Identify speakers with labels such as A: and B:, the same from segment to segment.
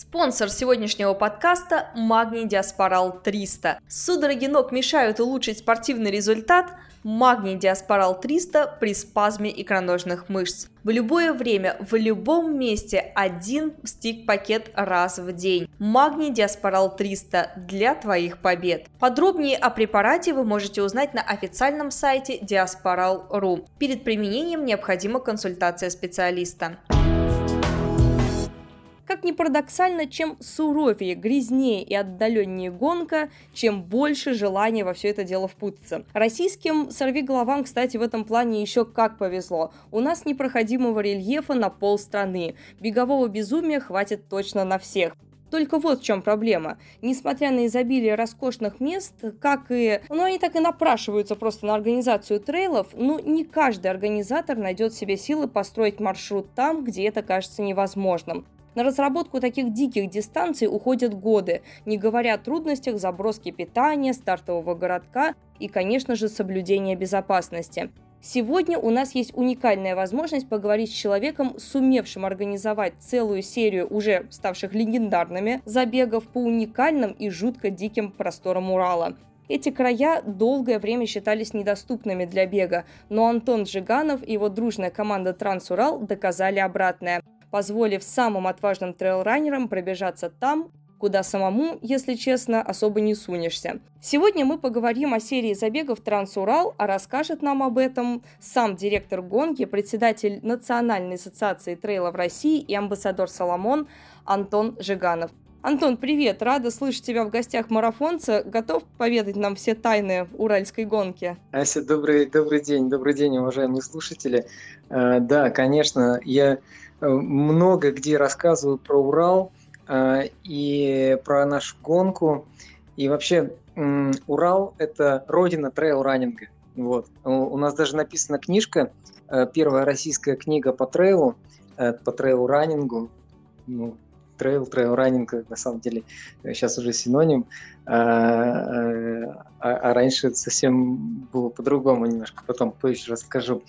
A: Спонсор сегодняшнего подкаста – Магний Диаспорал 300. Судороги ног мешают улучшить спортивный результат? Магний Диаспорал 300 при спазме икроножных мышц. В любое время, в любом месте один стик-пакет раз в день. Магний Диаспорал 300 для твоих побед. Подробнее о препарате вы можете узнать на официальном сайте diasporal.ru. Перед применением необходима консультация специалиста. Как ни парадоксально, чем суровее, грязнее и отдаленнее гонка, чем больше желания во все это дело впутаться. Российским сорвиголовам, кстати, в этом плане еще как повезло. У нас непроходимого рельефа на пол страны. Бегового безумия хватит точно на всех. Только вот в чем проблема. Несмотря на изобилие роскошных мест, как и... Ну, они так и напрашиваются просто на организацию трейлов, ну, не каждый организатор найдет себе силы построить маршрут там, где это кажется невозможным. На разработку таких диких дистанций уходят годы, не говоря о трудностях заброски питания, стартового городка и, конечно же, соблюдения безопасности. Сегодня у нас есть уникальная возможность поговорить с человеком, сумевшим организовать целую серию уже ставших легендарными забегов по уникальным и жутко диким просторам Урала. Эти края долгое время считались недоступными для бега, но Антон Жиганов и его дружная команда Трансурал доказали обратное – позволив самым отважным трейлранерам пробежаться там, куда самому, если честно, особо не сунешься. Сегодня мы поговорим о серии забегов Трансурал, а расскажет нам об этом сам директор гонки, председатель Национальной ассоциации трейлов России и амбассадор Соломон Антон Жиганов. Антон, привет! Рада слышать тебя в гостях марафонца. Готов поведать нам все тайны уральской гонки?
B: Ася, добрый, добрый день, добрый день, уважаемые слушатели. Э, да, конечно, я много где рассказываю про Урал э, и про нашу гонку. И вообще Урал – это родина трейл-раннинга. Вот. У нас даже написана книжка, э, первая российская книга по трейлу, по трейл-раннингу. Ну, трейл, трейл-раннинг, на самом деле, сейчас уже синоним, а, а, а раньше совсем было по-другому немножко, потом позже расскажу.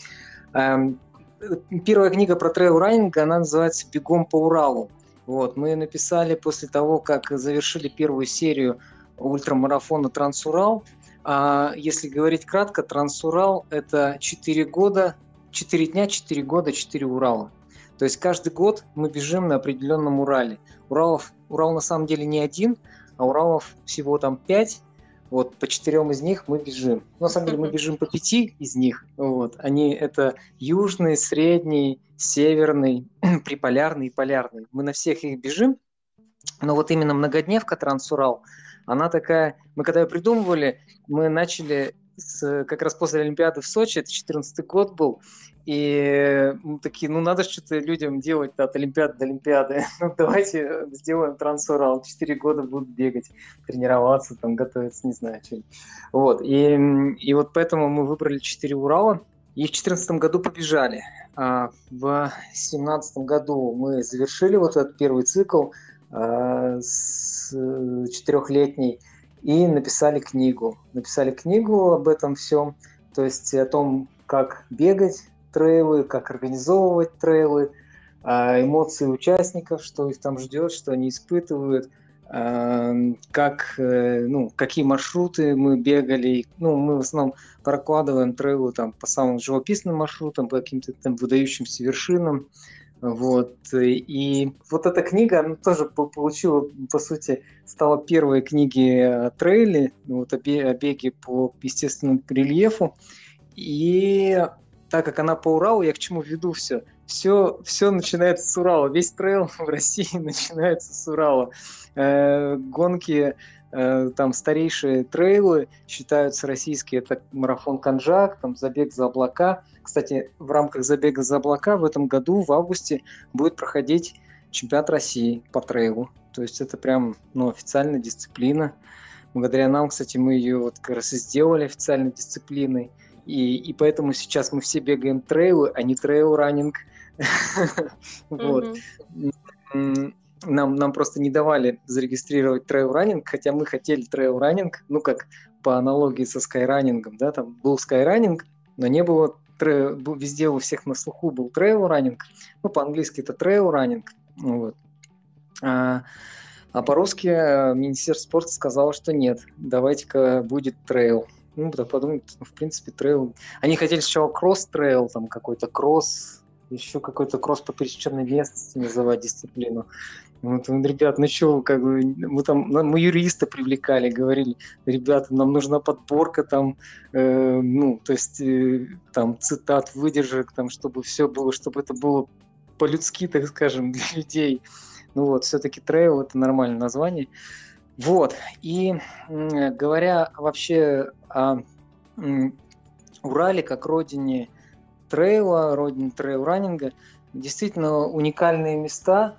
B: Первая книга про трейл-раннинг, она называется «Бегом по Уралу». Вот, мы написали после того, как завершили первую серию ультрамарафона «Трансурал». А если говорить кратко, «Трансурал» – это 4 года, 4 дня, 4 года, 4 Урала. То есть каждый год мы бежим на определенном Урале. Уралов, Урал на самом деле не один, а Уралов всего там 5, вот по четырем из них мы бежим. На самом деле мы бежим по пяти из них. Вот. Они это южный, средний, северный, приполярный и полярный. Мы на всех их бежим. Но вот именно многодневка Трансурал, она такая... Мы когда ее придумывали, мы начали с, как раз после Олимпиады в Сочи, это 14 год был, и мы такие, ну надо что-то людям делать от Олимпиады до Олимпиады. Ну давайте сделаем трансурал. Четыре года будут бегать, тренироваться, там готовиться, не знаю, чем. Вот. И, и вот поэтому мы выбрали четыре Урала. И в 2014 году побежали. А в 2017 году мы завершили вот этот первый цикл а, с четырехлетний и написали книгу. Написали книгу об этом всем, то есть о том, как бегать, трейлы, как организовывать трейлы, а, эмоции участников, что их там ждет, что они испытывают, а, как, э, ну, какие маршруты мы бегали. Ну, мы в основном прокладываем трейлы там, по самым живописным маршрутам, по каким-то там выдающимся вершинам. Вот. И вот эта книга, она тоже получила, по сути, стала первой книгой о трейле, вот о беге по естественному рельефу. И так как она по Уралу, я к чему веду все? Все, все начинается с Урала. Весь трейл в России начинается с Урала. Э, гонки, э, там старейшие трейлы считаются российские. Это марафон Канжак, там забег за облака. Кстати, в рамках забега за облака в этом году, в августе, будет проходить чемпионат России по трейлу. То есть это прям ну, официальная дисциплина. Благодаря нам, кстати, мы ее вот как раз и сделали официальной дисциплиной. И, и поэтому сейчас мы все бегаем трейлы, а не трейл-раннинг. Вот. Нам, нам просто не давали зарегистрировать трейл-раннинг, хотя мы хотели трейл-раннинг, ну, как по аналогии со скайранингом, да, там был скайранинг, но не было везде у всех на слуху был trail running, ну, по-английски это trail running, вот. А, а по-русски э, Министерство спорта сказало, что нет, давайте-ка будет трейл. Ну, да, подумать, ну, в принципе, трейл. Они хотели сначала кросс-трейл, там какой-то кросс, еще какой-то кросс по пересеченной местности называть дисциплину. Вот, ребят, ну что, как бы, мы там, мы юриста привлекали, говорили, ребята, нам нужна подборка там, э, ну, то есть, э, там, цитат, выдержек, там, чтобы все было, чтобы это было по-людски, так скажем, для людей. Ну вот, все-таки трейл это нормальное название. Вот, и говоря вообще о Урале как родине трейла, родине трейл-раннинга, действительно уникальные места,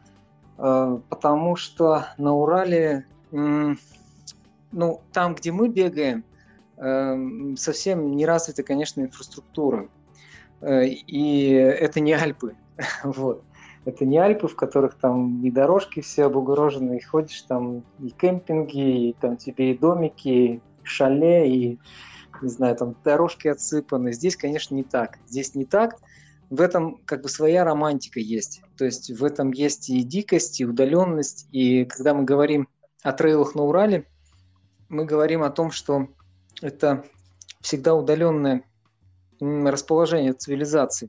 B: э, потому что на Урале, ну, там, где мы бегаем, э, совсем не развита, конечно, инфраструктура. Э, и это не Альпы. Вот. Это не Альпы, в которых там и дорожки все обугорожены, и ходишь там и кемпинги, и там тебе и домики, и шале, и, не знаю, там дорожки отсыпаны. Здесь, конечно, не так. Здесь не так. В этом как бы своя романтика есть. То есть в этом есть и дикость, и удаленность. И когда мы говорим о трейлах на Урале, мы говорим о том, что это всегда удаленное расположение цивилизации.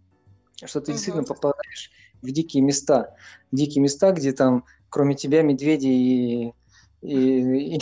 B: Что ты действительно попадаешь в дикие места. Дикие места, где там кроме тебя медведи и и, и,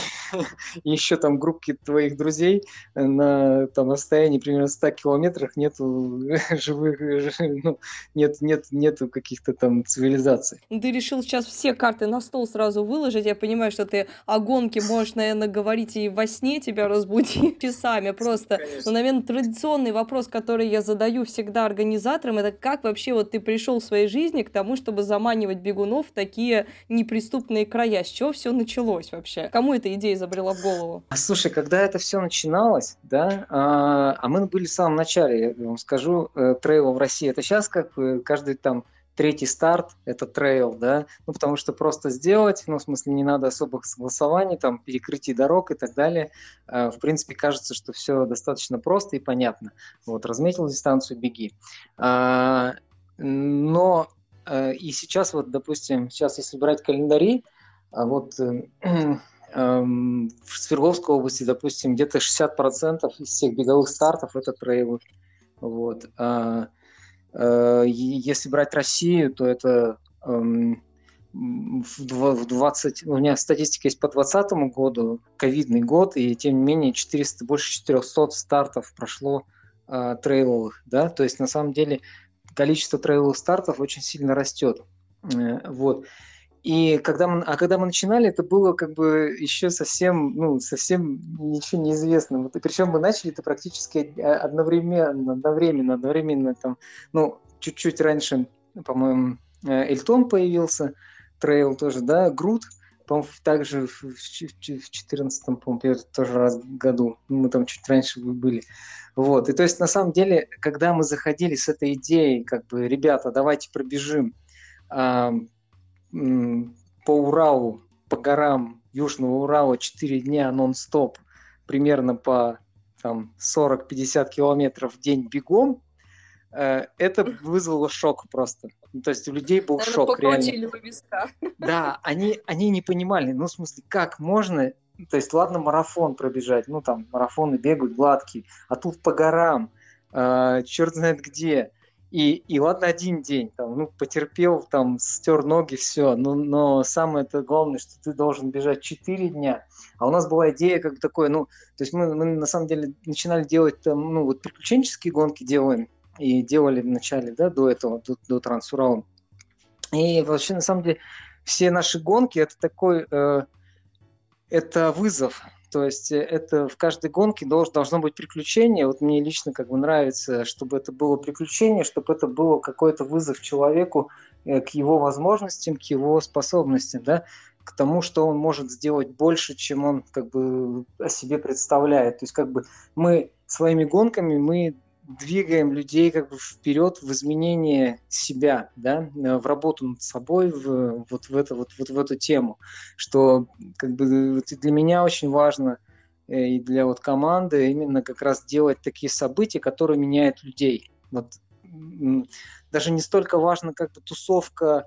B: и еще там группки твоих друзей на там расстоянии примерно 100 километрах нету живых, ну, нет, нет, нету каких-то там цивилизаций.
A: Ну, ты решил сейчас все карты на стол сразу выложить. Я понимаю, что ты о гонке можешь, наверное, говорить и во сне тебя разбудить часами. Просто, Конечно. ну, наверное, традиционный вопрос, который я задаю всегда организаторам, это как вообще вот ты пришел в своей жизни к тому, чтобы заманивать бегунов в такие неприступные края? С чего все началось? Началось вообще? Кому эта идея забрела в голову?
B: А, слушай, когда это все начиналось, да, а, а мы были в самом начале, я вам скажу, э, трейла в России. Это сейчас как каждый там третий старт – это трейл, да, ну, потому что просто сделать, ну, в смысле, не надо особых согласований, там, перекрытий дорог и так далее. А, в принципе, кажется, что все достаточно просто и понятно. Вот, разметил дистанцию – беги. А, но э, и сейчас, вот, допустим, сейчас, если брать календари, а вот э, эм, в Свердловской области, допустим, где-то 60% из всех беговых стартов это трейлы. Вот. А, а, если брать Россию, то это эм, в 20, у меня статистика есть по 2020 году, ковидный год, и тем не менее 400, больше 400 стартов прошло э, трейловых, да, то есть на самом деле количество трейловых стартов очень сильно растет, э, вот. И когда мы, а когда мы начинали, это было как бы еще совсем, ну, совсем ничего неизвестно. Вот, и причем мы начали это практически одновременно, одновременно, одновременно там, ну, чуть-чуть раньше, по-моему, э, Эльтон появился, трейл тоже, да, Грут, по-моему, также в 2014, по-моему, тоже раз году, мы там чуть раньше были. Вот, и то есть на самом деле, когда мы заходили с этой идеей, как бы, ребята, давайте пробежим, по Уралу, по горам Южного Урала 4 дня нон-стоп, примерно по там, 40-50 километров в день бегом, э, это вызвало шок просто. Ну, то есть у людей был Наверное, шок реально. Да, они, они не понимали, ну, в смысле, как можно, то есть, ладно, марафон пробежать, ну, там, марафоны бегают гладкие, а тут по горам, э, черт знает где, и, и ладно, один день, там, ну, потерпел, там, стер ноги, все, но, но самое это главное, что ты должен бежать 4 дня. А у нас была идея как бы такой, ну, то есть мы, мы на самом деле начинали делать, там, ну, вот приключенческие гонки делаем, и делали вначале, да, до этого, до, до Трансурала. И вообще, на самом деле, все наши гонки, это такой, э, это вызов, то есть э, это в каждой гонке долж, должно быть приключение. Вот мне лично как бы нравится, чтобы это было приключение, чтобы это было какой-то вызов человеку э, к его возможностям, к его способностям, да, к тому, что он может сделать больше, чем он как бы о себе представляет. То есть как бы мы своими гонками мы двигаем людей как бы вперед в изменение себя, да, в работу над собой, в, вот в это вот, вот в эту тему, что как бы для меня очень важно э, и для вот команды именно как раз делать такие события, которые меняют людей. Вот даже не столько важно как бы тусовка,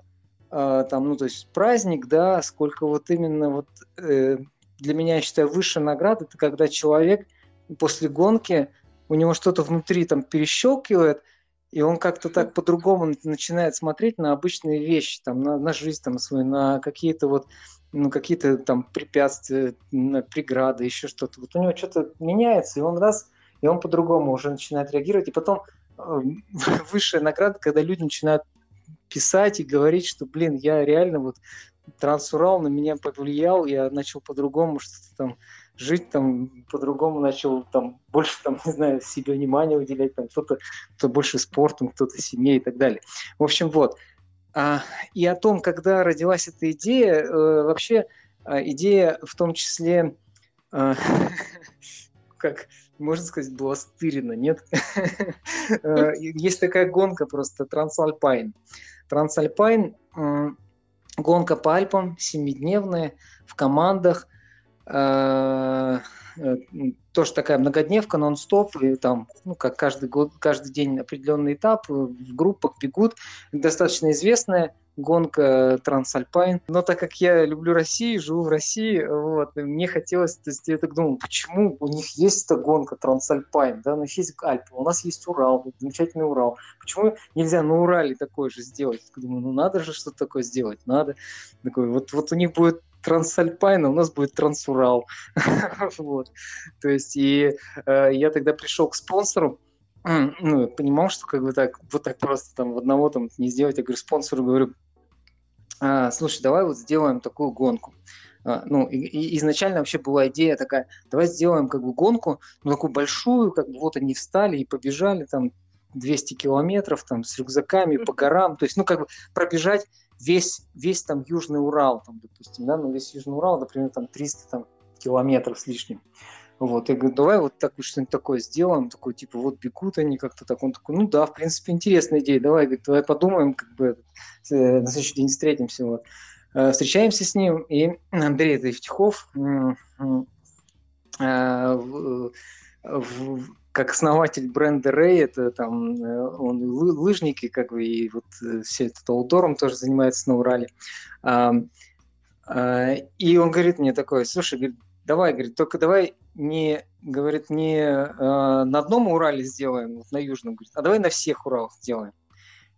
B: э, там, ну то есть праздник, да, сколько вот именно вот э, для меня я считаю высшая награда, это когда человек после гонки у него что-то внутри там перещелкивает, и он как-то так по-другому начинает смотреть на обычные вещи, там, на, на жизнь там свою, на какие-то вот, ну, какие-то там препятствия, на преграды, еще что-то. Вот у него что-то меняется, и он раз, и он по-другому уже начинает реагировать. И потом э, высшая награда, когда люди начинают писать и говорить, что, блин, я реально вот Трансурал на меня повлиял, я начал по-другому что-то там жить там по-другому начал, там, больше, там, не знаю, себе внимания уделять, там, кто-то, кто больше спортом, кто-то семьей и так далее. В общем, вот. А, и о том, когда родилась эта идея, э, вообще э, идея в том числе, э, как можно сказать, была стырена, нет? Э, есть такая гонка просто, Трансальпайн. Трансальпайн, гонка по Альпам, семидневная, в командах – тоже такая многодневка, нон-стоп, и там, ну, как каждый год, каждый день определенный этап, э, в группах бегут. Достаточно известная гонка Трансальпайн. Но так как я люблю Россию, живу в России, вот, мне хотелось, то есть я так думал, почему у них есть эта гонка Трансальпайн, да, у них есть Альпы, у нас есть Урал, замечательный Урал. Почему нельзя на Урале такое же сделать? Думаю, ну надо же что-то такое сделать, надо. Такой, вот, вот у них будет Трансальпайна, у нас будет Трансурал. вот. То есть, и э, я тогда пришел к спонсору, ну, понимал, что как бы так, вот так просто там в одного там не сделать. Я говорю, спонсору говорю, а, слушай, давай вот сделаем такую гонку. А, ну, и, и изначально вообще была идея такая, давай сделаем как бы гонку, ну, такую большую, как бы вот они встали и побежали там 200 километров там с рюкзаками по горам, то есть, ну, как бы пробежать весь, весь там Южный Урал, там, допустим, да, ну весь Южный Урал, например, там 300 там, километров с лишним. Вот, я говорю, давай вот так что-нибудь такое сделаем, такой, типа, вот бегут они как-то так. Он такой, ну да, в принципе, интересная идея, давай, говорит, давай подумаем, как бы, э, на следующий день встретимся, вот. Э, встречаемся с ним, и Андрей Евтихов как основатель бренда Ray, это там э, он лыжники, как бы, и вот э, все это аутдором тоже занимается на Урале. А, и он говорит мне такое, слушай, говорит, давай, говорит, только давай не, говорит, не а, на одном Урале сделаем, вот на Южном, говорит, а давай на всех Уралах сделаем.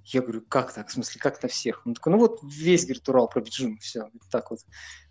B: Я говорю, как так? В смысле, как на всех? Он такой, ну вот весь, говорит, Урал пробежим, все, так вот.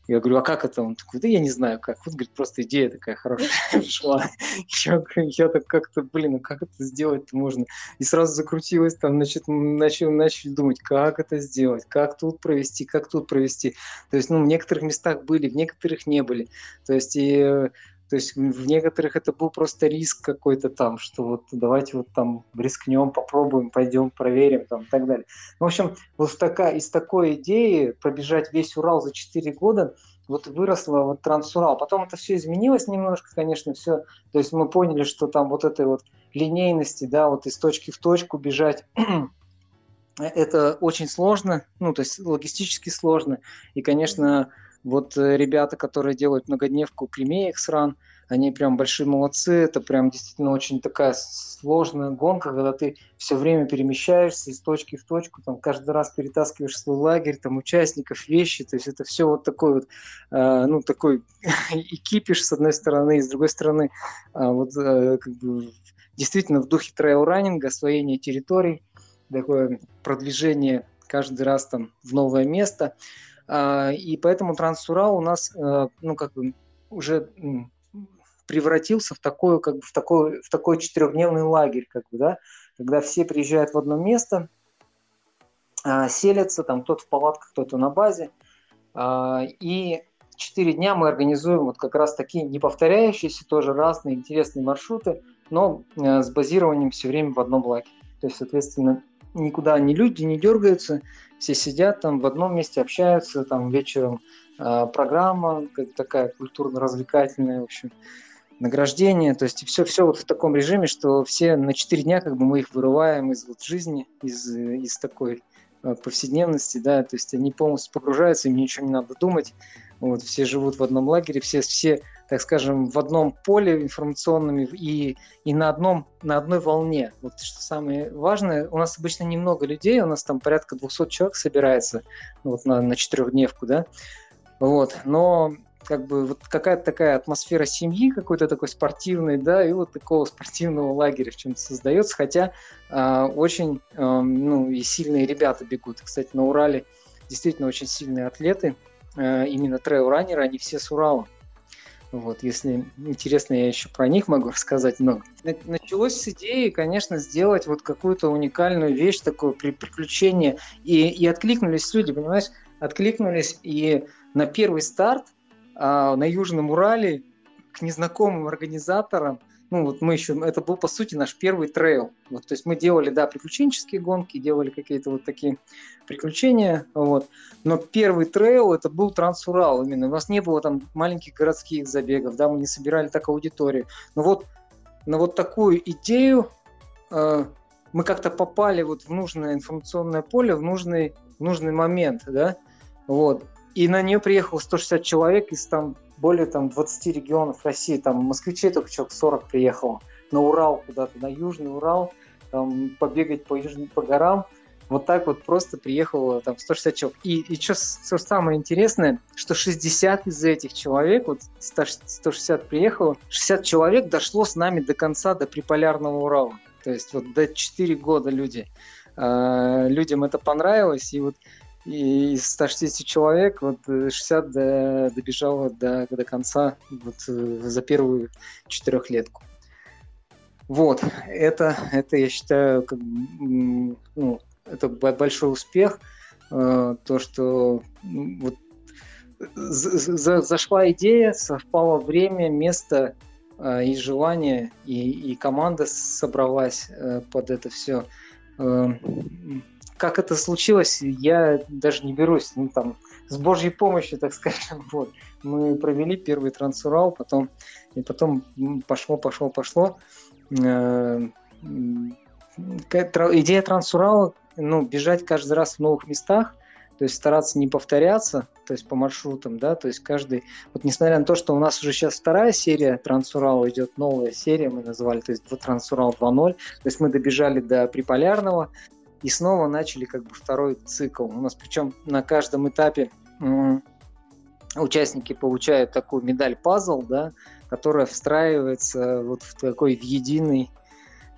B: Я говорю, а как это? Он такой, да я не знаю как. Вот, говорит, просто идея такая хорошая пришла. Я, я так как-то, блин, а как это сделать-то можно? И сразу закрутилось там, значит, начал, начали думать, как это сделать, как тут провести, как тут провести. То есть, ну, в некоторых местах были, в некоторых не были. То есть, и то есть в некоторых это был просто риск какой-то там, что вот давайте вот там рискнем, попробуем, пойдем, проверим там и так далее. В общем, вот такая, из такой идеи пробежать весь Урал за 4 года, вот выросла вот Трансурал. Потом это все изменилось немножко, конечно, все. То есть мы поняли, что там вот этой вот линейности, да, вот из точки в точку бежать, это очень сложно, ну, то есть логистически сложно. И, конечно, вот э, ребята, которые делают многодневку Кремея Xrun, они прям большие молодцы, это прям действительно очень такая сложная гонка, когда ты все время перемещаешься из точки в точку, там каждый раз перетаскиваешь свой лагерь, там участников, вещи, то есть это все вот такой вот, э, ну такой экипиш с одной стороны, и с другой стороны э, вот э, как бы действительно в духе трейл-раннинга, освоение территорий, такое продвижение каждый раз там в новое место. А, и поэтому Трансурал у нас, э, ну, как бы уже превратился в такой, как бы, в такой, в такой четырехдневный лагерь, как бы, да, когда все приезжают в одно место, а, селятся, там кто-то в палатках, кто-то на базе, а, и четыре дня мы организуем вот как раз такие неповторяющиеся, тоже разные интересные маршруты, но э, с базированием все время в одном лагере. То есть, соответственно, никуда ни люди не дергаются, все сидят там в одном месте, общаются, там вечером э, программа как такая культурно-развлекательная, в общем. награждение, то есть все, все вот в таком режиме, что все на 4 дня как бы мы их вырываем из вот жизни, из, из такой э, повседневности, да, то есть они полностью погружаются, им ничего не надо думать, вот, все живут в одном лагере, все, все, так скажем, в одном поле информационном и, и на, одном, на одной волне. Вот что самое важное, у нас обычно немного людей, у нас там порядка 200 человек собирается вот на, на четырехдневку, да, вот, но как бы вот какая-то такая атмосфера семьи какой-то такой спортивной, да, и вот такого спортивного лагеря в чем-то создается, хотя э, очень, э, ну, и сильные ребята бегут. Кстати, на Урале действительно очень сильные атлеты, именно трейл-раннеры, они все с Урала. Вот, если интересно, я еще про них могу рассказать много. Началось с идеи, конечно, сделать вот какую-то уникальную вещь, такое приключение, и, и откликнулись люди, понимаешь, откликнулись, и на первый старт а, на Южном Урале к незнакомым организаторам. Ну, вот мы еще, это был, по сути, наш первый трейл. Вот, то есть мы делали, да, приключенческие гонки, делали какие-то вот такие приключения, вот. Но первый трейл это был Трансурал именно. У нас не было там маленьких городских забегов, да, мы не собирали так аудиторию. Но вот на вот такую идею э, мы как-то попали вот в нужное информационное поле, в нужный, в нужный момент, да, вот. И на нее приехало 160 человек из там более там 20 регионов России. Там москвичей только человек 40 приехало. На Урал куда-то, на Южный Урал, там побегать по, южным, по горам. Вот так вот просто приехало там 160 человек. И, и что, что самое интересное, что 60 из этих человек, вот 160 приехало, 60 человек дошло с нами до конца, до приполярного Урала. То есть вот до 4 года люди. Э, людям это понравилось, и вот и из 160 человек вот 60 до, добежало до, до конца вот, э, за первую четырехлетку. Вот, это, это я считаю, как, ну, это большой успех, э, то, что вот, за, зашла идея, совпало время, место э, и желание, и, и команда собралась под это все как это случилось, я даже не берусь, ну там, с Божьей помощью, так скажем, вот. Мы провели первый трансурал, потом, и потом пошло, пошло, пошло. Э, идея трансурала, ну, бежать каждый раз в новых местах, то есть стараться не повторяться, то есть по маршрутам, да, то есть каждый, вот несмотря на то, что у нас уже сейчас вторая серия Трансурала идет, новая серия мы назвали, то есть Трансурал 2.0, то есть мы добежали до Приполярного, и снова начали как бы второй цикл. У нас причем на каждом этапе участники получают такую медаль-пазл, да, которая встраивается вот в такой в единый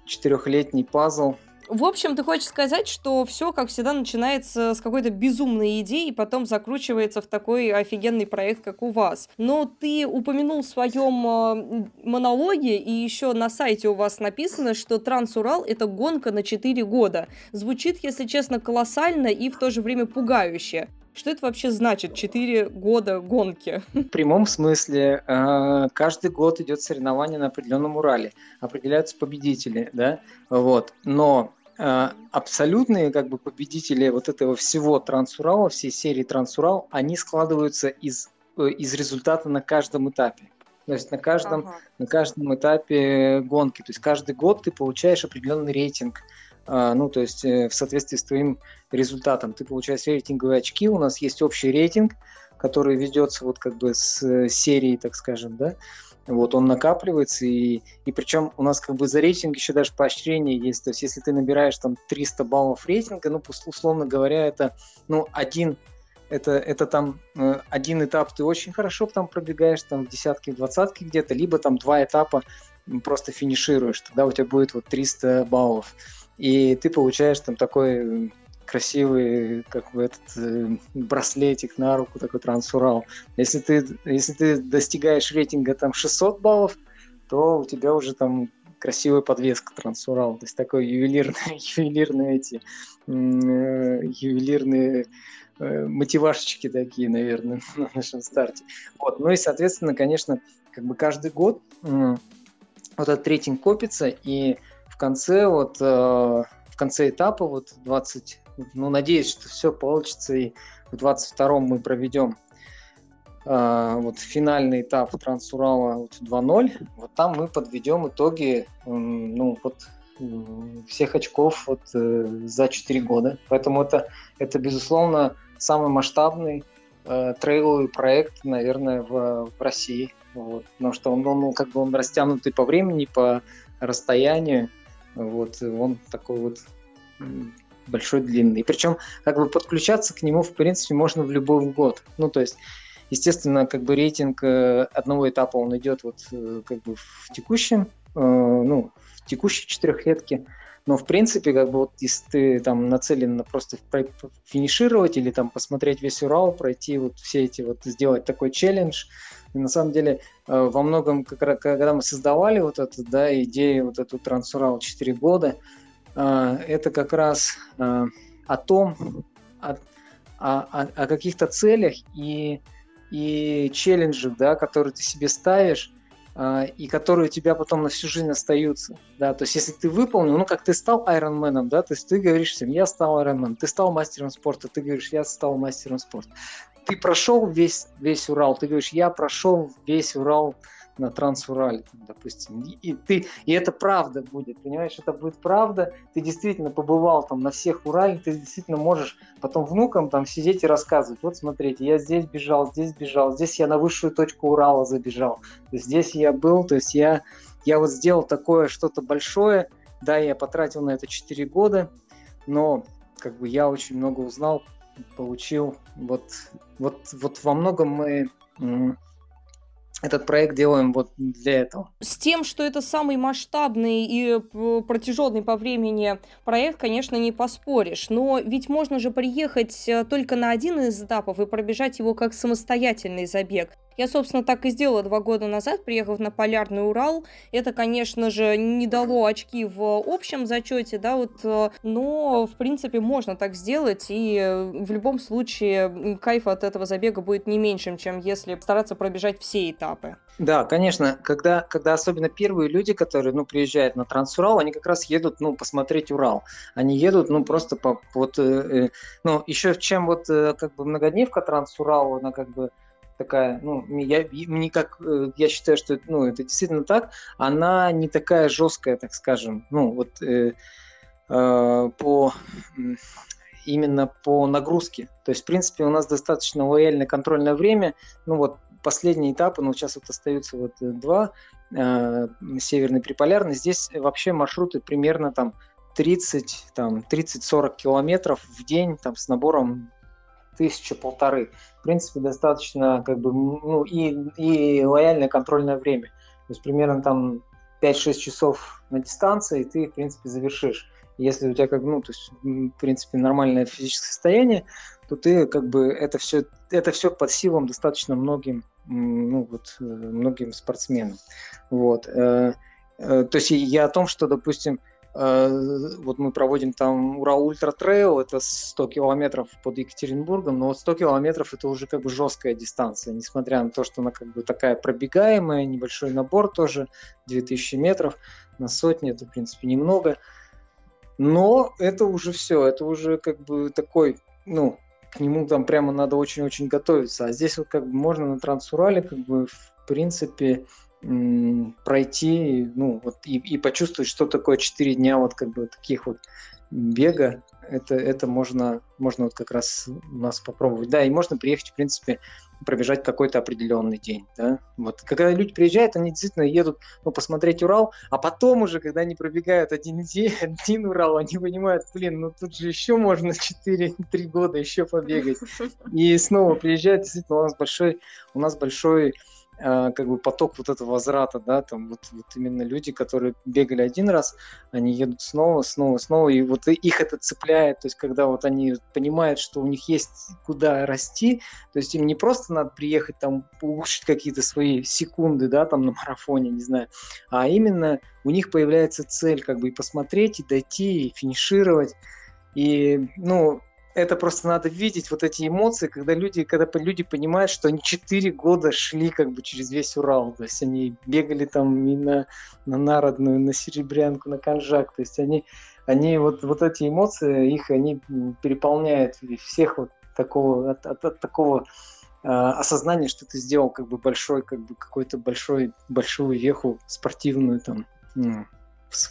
B: четырехлетний пазл,
A: в общем, ты хочешь сказать, что все, как всегда, начинается с какой-то безумной идеи, и потом закручивается в такой офигенный проект, как у вас. Но ты упомянул в своем монологе, и еще на сайте у вас написано, что Трансурал — это гонка на 4 года. Звучит, если честно, колоссально и в то же время пугающе. Что это вообще значит, 4 года гонки?
B: В прямом смысле, э, каждый год идет соревнование на определенном Урале, определяются победители, да, вот, но э, абсолютные как бы победители вот этого всего Трансурала, всей серии Трансурал, они складываются из, э, из результата на каждом этапе. То есть на каждом, ага. на каждом этапе гонки. То есть каждый год ты получаешь определенный рейтинг. А, ну, то есть э, в соответствии с твоим результатом. Ты получаешь рейтинговые очки, у нас есть общий рейтинг, который ведется вот как бы с э, серии, так скажем, да, вот он накапливается, и, и причем у нас как бы за рейтинг еще даже поощрение есть, то есть если ты набираешь там 300 баллов рейтинга, ну, условно говоря, это, ну, один это, это там э, один этап ты очень хорошо там пробегаешь, там в десятке, в двадцатке где-то, либо там два этапа просто финишируешь, тогда у тебя будет вот 300 баллов и ты получаешь там такой красивый, как бы этот э, браслетик на руку, такой трансурал. Если ты, если ты достигаешь рейтинга там 600 баллов, то у тебя уже там красивая подвеска трансурал. То есть такой ювелирный, ювелирные эти, э, ювелирные э, мотивашечки такие, наверное, на нашем старте. Вот. Ну и, соответственно, конечно, как бы каждый год э, вот этот рейтинг копится, и в конце вот э, в конце этапа вот 20 ну надеюсь что все получится и в 22 мы проведем вот финальный этап Трансурала вот 2.0, вот там мы подведем итоги, ну, вот всех очков вот, э, за 4 года. Поэтому это, это безусловно, самый масштабный э, трейловый проект, наверное, в, в России. Вот. Потому что он, он, как бы он растянутый по времени, по расстоянию. Вот. Он такой вот большой, длинный. Причем, как бы подключаться к нему, в принципе, можно в любой год. Ну, то есть, естественно, как бы рейтинг э, одного этапа, он идет вот э, как бы в текущем, ну, текущей четырехлетке. Но, в принципе, как бы вот если ты там нацелен на просто финишировать или там посмотреть весь Урал, пройти вот все эти вот, сделать такой челлендж, и на самом деле э, во многом, когда мы создавали вот эту, да, идею, вот эту Трансурал 4 года, э, это как раз э, о том, о, о, о каких-то целях и, и челленджах, да, которые ты себе ставишь, и которые у тебя потом на всю жизнь остаются, да, то есть если ты выполнил, ну, как ты стал айронменом, да, то есть ты говоришь всем, я стал айронменом, ты стал мастером спорта, ты говоришь, я стал мастером спорта, ты прошел весь, весь Урал, ты говоришь, я прошел весь Урал, на Трансурале, допустим. И, ты, и это правда будет, понимаешь, это будет правда. Ты действительно побывал там на всех Урале, ты действительно можешь потом внукам там сидеть и рассказывать. Вот смотрите, я здесь бежал, здесь бежал, здесь я на высшую точку Урала забежал. Здесь я был, то есть я, я вот сделал такое что-то большое. Да, я потратил на это 4 года, но как бы я очень много узнал, получил. Вот, вот, вот во многом мы этот проект делаем вот для этого.
A: С тем, что это самый масштабный и э, протяженный по времени проект, конечно, не поспоришь. Но ведь можно же приехать э, только на один из этапов и пробежать его как самостоятельный забег. Я, собственно, так и сделала два года назад, приехав на Полярный Урал. Это, конечно же, не дало очки в общем зачете, да, вот, э, но, в принципе, можно так сделать, и э, в любом случае кайф от этого забега будет не меньшим, чем если стараться пробежать все этапы.
B: Да, конечно, когда, когда особенно первые люди, которые, ну, приезжают на Трансурал, они как раз едут, ну, посмотреть Урал. Они едут, ну, просто по, вот, э, э ну, еще чем вот, э, как бы, многодневка Трансурал, она как бы, такая, ну, я, мне как, э, я считаю, что ну, это действительно так, она не такая жесткая, так скажем, ну, вот э, э, по именно по нагрузке. То есть, в принципе, у нас достаточно лояльное контрольное время. Ну вот последние этапы, ну сейчас вот остаются вот э, два, э, северный приполярный. Здесь вообще маршруты примерно там 30, там 30-40 километров в день, там с набором тысяча-полторы. В принципе, достаточно как бы, ну, и, и лояльное контрольное время. То есть примерно там 5-6 часов на дистанции, и ты, в принципе, завершишь. Если у тебя как ну, то есть, в принципе, нормальное физическое состояние, то ты как бы это все, это все под силам достаточно многим, ну, вот, э, многим спортсменам. Вот. Э, э, то есть я о том, что, допустим, вот мы проводим там Урал Ультра Трейл, это 100 километров под Екатеринбургом, но вот 100 километров это уже как бы жесткая дистанция, несмотря на то, что она как бы такая пробегаемая, небольшой набор тоже, 2000 метров на сотни, это в принципе немного, но это уже все, это уже как бы такой, ну, к нему там прямо надо очень-очень готовиться, а здесь вот как бы можно на Трансурале как бы в принципе пройти, ну, вот и, и почувствовать, что такое 4 дня вот как бы таких вот бега, это, это можно, можно вот как раз у нас попробовать. Да, и можно приехать, в принципе, пробежать какой-то определенный день. Да? Вот. Когда люди приезжают, они действительно едут ну, посмотреть Урал, а потом уже, когда они пробегают один день, один Урал, они понимают, блин, ну тут же еще можно 4-3 года еще побегать. И снова приезжают, действительно, у нас большой, у нас большой как бы поток вот этого возврата, да, там вот, вот именно люди, которые бегали один раз, они едут снова, снова, снова, и вот их это цепляет, то есть когда вот они понимают, что у них есть куда расти, то есть им не просто надо приехать там улучшить какие-то свои секунды, да, там на марафоне, не знаю, а именно у них появляется цель как бы и посмотреть, и дойти, и финишировать, и, ну, это просто надо видеть вот эти эмоции, когда люди, когда люди понимают, что они 4 года шли как бы через весь Урал, то есть они бегали там и на, на Народную, на Серебрянку, на Конжак, то есть они, они вот, вот эти эмоции, их они переполняют всех вот такого, от, от, от такого осознание, что ты сделал как бы большой, как бы какой-то большой, большую веху спортивную там,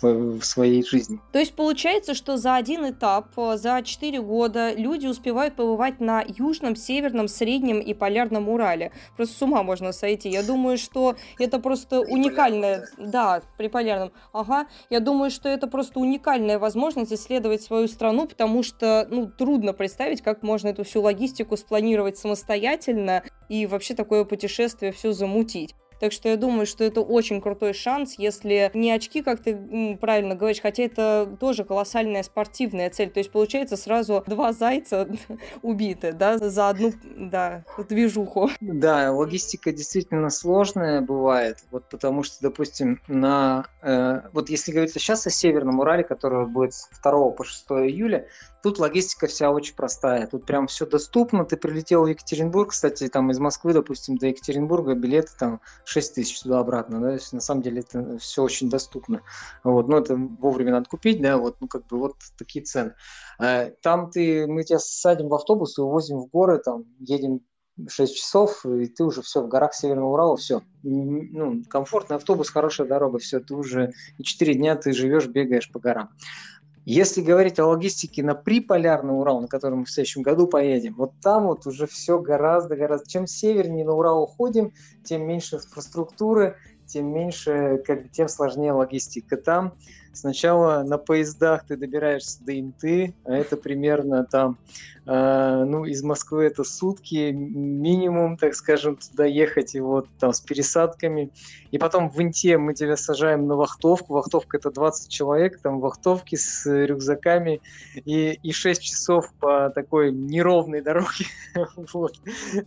B: в, своей жизни.
A: То есть получается, что за один этап, э, за 4 года люди успевают побывать на Южном, Северном, Среднем и Полярном Урале. Просто с ума можно сойти. Я думаю, что это просто уникальная... Да, при Полярном. Ага. Я думаю, что это просто уникальная возможность исследовать свою страну, потому что, ну, трудно представить, как можно эту всю логистику спланировать самостоятельно и вообще такое путешествие все замутить. Так что я думаю, что это очень крутой шанс, если не очки, как ты правильно говоришь, хотя это тоже колоссальная спортивная цель. То есть получается сразу два зайца убиты, да, за одну, да, движуху.
B: Да, логистика действительно сложная бывает, вот потому что, допустим, на, э, вот если говорить сейчас о Северном Урале, который будет с 2 по 6 июля, Тут логистика вся очень простая. Тут прям все доступно. Ты прилетел в Екатеринбург, кстати, там из Москвы, допустим, до Екатеринбурга билеты там 6 тысяч туда-обратно. Да? на самом деле это все очень доступно. Вот. Но это вовремя надо купить, да, вот, ну как бы вот такие цены. Э, там ты, мы тебя садим в автобус и увозим в горы, там едем 6 часов, и ты уже все в горах Северного Урала, все. Ну, комфортный автобус, хорошая дорога, все, ты уже и 4 дня ты живешь, бегаешь по горам. Если говорить о логистике на приполярный Урал, на который мы в следующем году поедем, вот там вот уже все гораздо-гораздо... Чем севернее на Урал уходим, тем меньше инфраструктуры, тем меньше, как бы, тем сложнее логистика. Там сначала на поездах ты добираешься до Инты, а это примерно там, э, ну, из Москвы это сутки минимум, так скажем, туда ехать, и вот там с пересадками. И потом в Инте мы тебя сажаем на вахтовку, вахтовка это 20 человек, там вахтовки с рюкзаками, и, и 6 часов по такой неровной дороге, вот.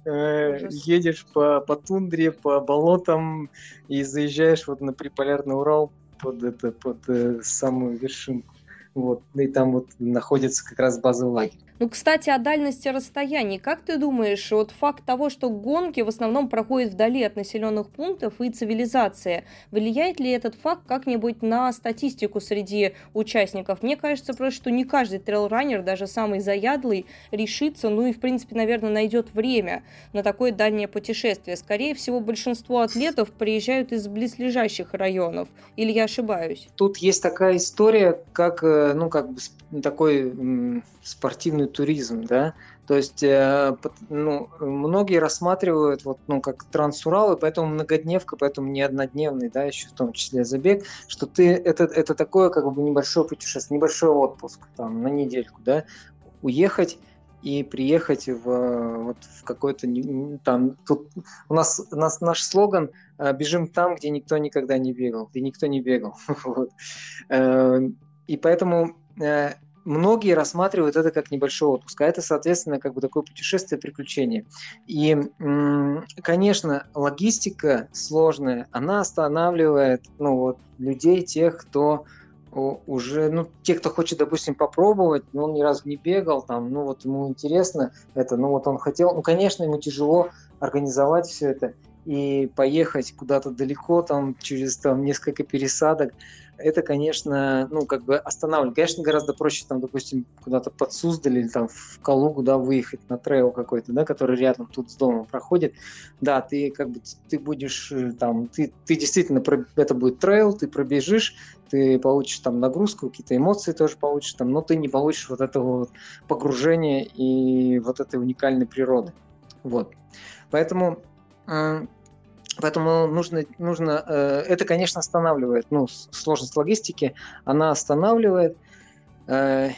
B: э, едешь по, по тундре, по болотам, и заезжаешь вот на приполярный Урал под это, под э, самую вершинку. Вот, и там вот находится как раз базовый лагерь.
A: Ну, кстати, о дальности расстояний. Как ты думаешь, вот факт того, что гонки в основном проходят вдали от населенных пунктов и цивилизации, влияет ли этот факт как-нибудь на статистику среди участников? Мне кажется просто, что не каждый трейлранер, даже самый заядлый, решится, ну и, в принципе, наверное, найдет время на такое дальнее путешествие. Скорее всего, большинство атлетов приезжают из близлежащих районов. Или я ошибаюсь?
B: Тут есть такая история, как, э, ну, как бы такой спортивный туризм, да, то есть, э, ну, многие рассматривают вот, ну, как трансурал, и поэтому многодневка, поэтому не однодневный, да, еще в том числе забег, что ты, это, это такое, как бы, небольшое путешествие, небольшой отпуск, там, на недельку, да, уехать и приехать в, вот, в какой-то, там, тут у нас, у нас наш слоган э, «Бежим там, где никто никогда не бегал», где никто не бегал, вот. Э, и поэтому многие рассматривают это как небольшой отпуск, а это, соответственно, как бы такое путешествие, приключение. И, конечно, логистика сложная, она останавливает ну, вот, людей, тех, кто уже, ну, те, кто хочет, допустим, попробовать, но он ни разу не бегал, там, ну, вот ему интересно это, ну, вот он хотел, ну, конечно, ему тяжело организовать все это и поехать куда-то далеко, там, через там несколько пересадок, это, конечно, ну, как бы останавливает. Конечно, гораздо проще, там, допустим, куда-то под Суздаль или там в Калугу, да, выехать на трейл какой-то, да, который рядом тут с домом проходит. Да, ты как бы, ты будешь э, там, ты, ты действительно, это будет трейл, ты пробежишь, ты получишь там нагрузку, какие-то эмоции тоже получишь там, но ты не получишь вот этого вот погружения и вот этой уникальной природы. Вот. Поэтому Поэтому нужно, нужно э, это, конечно, останавливает, ну, сложность логистики, она останавливает, э,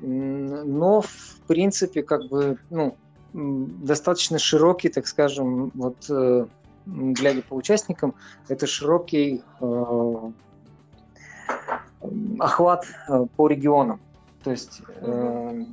B: но, в принципе, как бы, ну, достаточно широкий, так скажем, вот, э, глядя по участникам, это широкий э, охват э, по регионам. То есть э,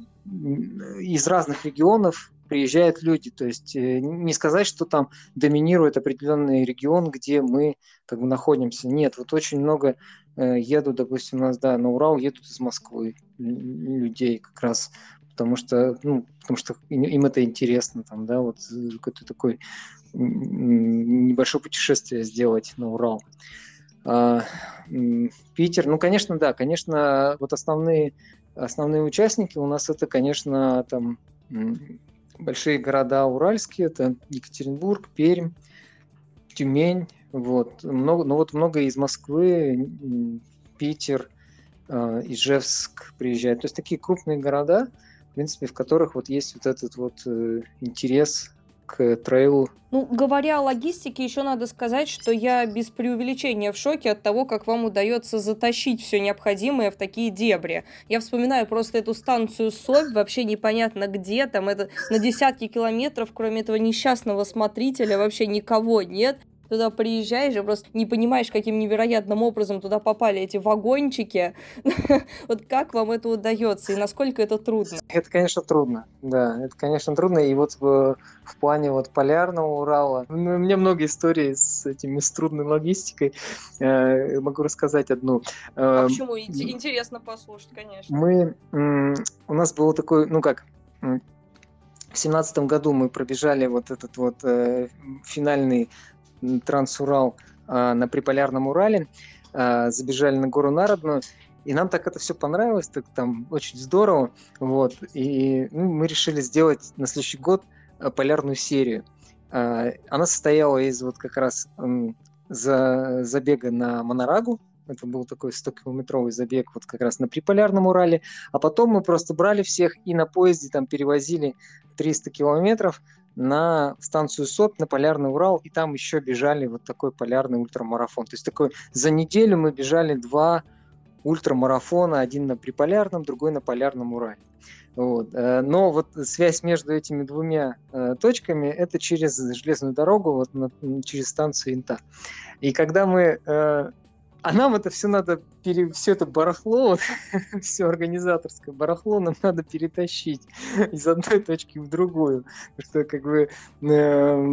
B: из разных регионов приезжают люди. То есть э, не сказать, что там доминирует определенный регион, где мы как бы находимся. Нет, вот очень много э, едут, допустим, у нас, да, на Урал едут из Москвы людей как раз, потому что, ну, потому что им это интересно, там, да, вот э, какой-то такой небольшое путешествие сделать на Урал. А, Питер, ну, конечно, да, конечно, вот основные, основные участники у нас это, конечно, там большие города уральские, это Екатеринбург, Пермь, Тюмень, вот, много, ну вот много из Москвы, Питер, э, Ижевск приезжают. То есть такие крупные города, в принципе, в которых вот есть вот этот вот э, интерес к трейлу.
A: Ну, говоря о логистике, еще надо сказать, что я без преувеличения в шоке от того, как вам удается затащить все необходимое в такие дебри. Я вспоминаю просто эту станцию Собь, вообще непонятно где, там это на десятки километров, кроме этого несчастного смотрителя, вообще никого нет туда приезжаешь и просто не понимаешь, каким невероятным образом туда попали эти вагончики. Вот как вам это удается и насколько это трудно?
B: Это, конечно, трудно, да, это, конечно, трудно. И вот в, в плане вот полярного Урала, у меня много историй с этими, с трудной логистикой. Э, могу рассказать одну.
A: А эм, почему? Интересно послушать, конечно.
B: Мы, у нас был такой, ну как, в семнадцатом году мы пробежали вот этот вот э, финальный Трансурал а, на Приполярном Урале, а, забежали на гору Народную, и нам так это все понравилось, так там очень здорово, вот, и ну, мы решили сделать на следующий год а, полярную серию. Она состояла из вот как раз за, забега на Монорагу, это был такой 100-километровый забег вот как раз на Приполярном Урале. А потом мы просто брали всех и на поезде там перевозили 300 километров на станцию СОП, на Полярный Урал, и там еще бежали вот такой полярный ультрамарафон. То есть такой за неделю мы бежали два ультрамарафона, один на Приполярном, другой на Полярном Урале. Вот. Э, но вот связь между этими двумя э, точками это через железную дорогу, вот на, через станцию Инта. И когда мы э, а нам это все надо, пере... все это барахло, все организаторское барахло нам надо перетащить из одной точки в другую. Что как бы э,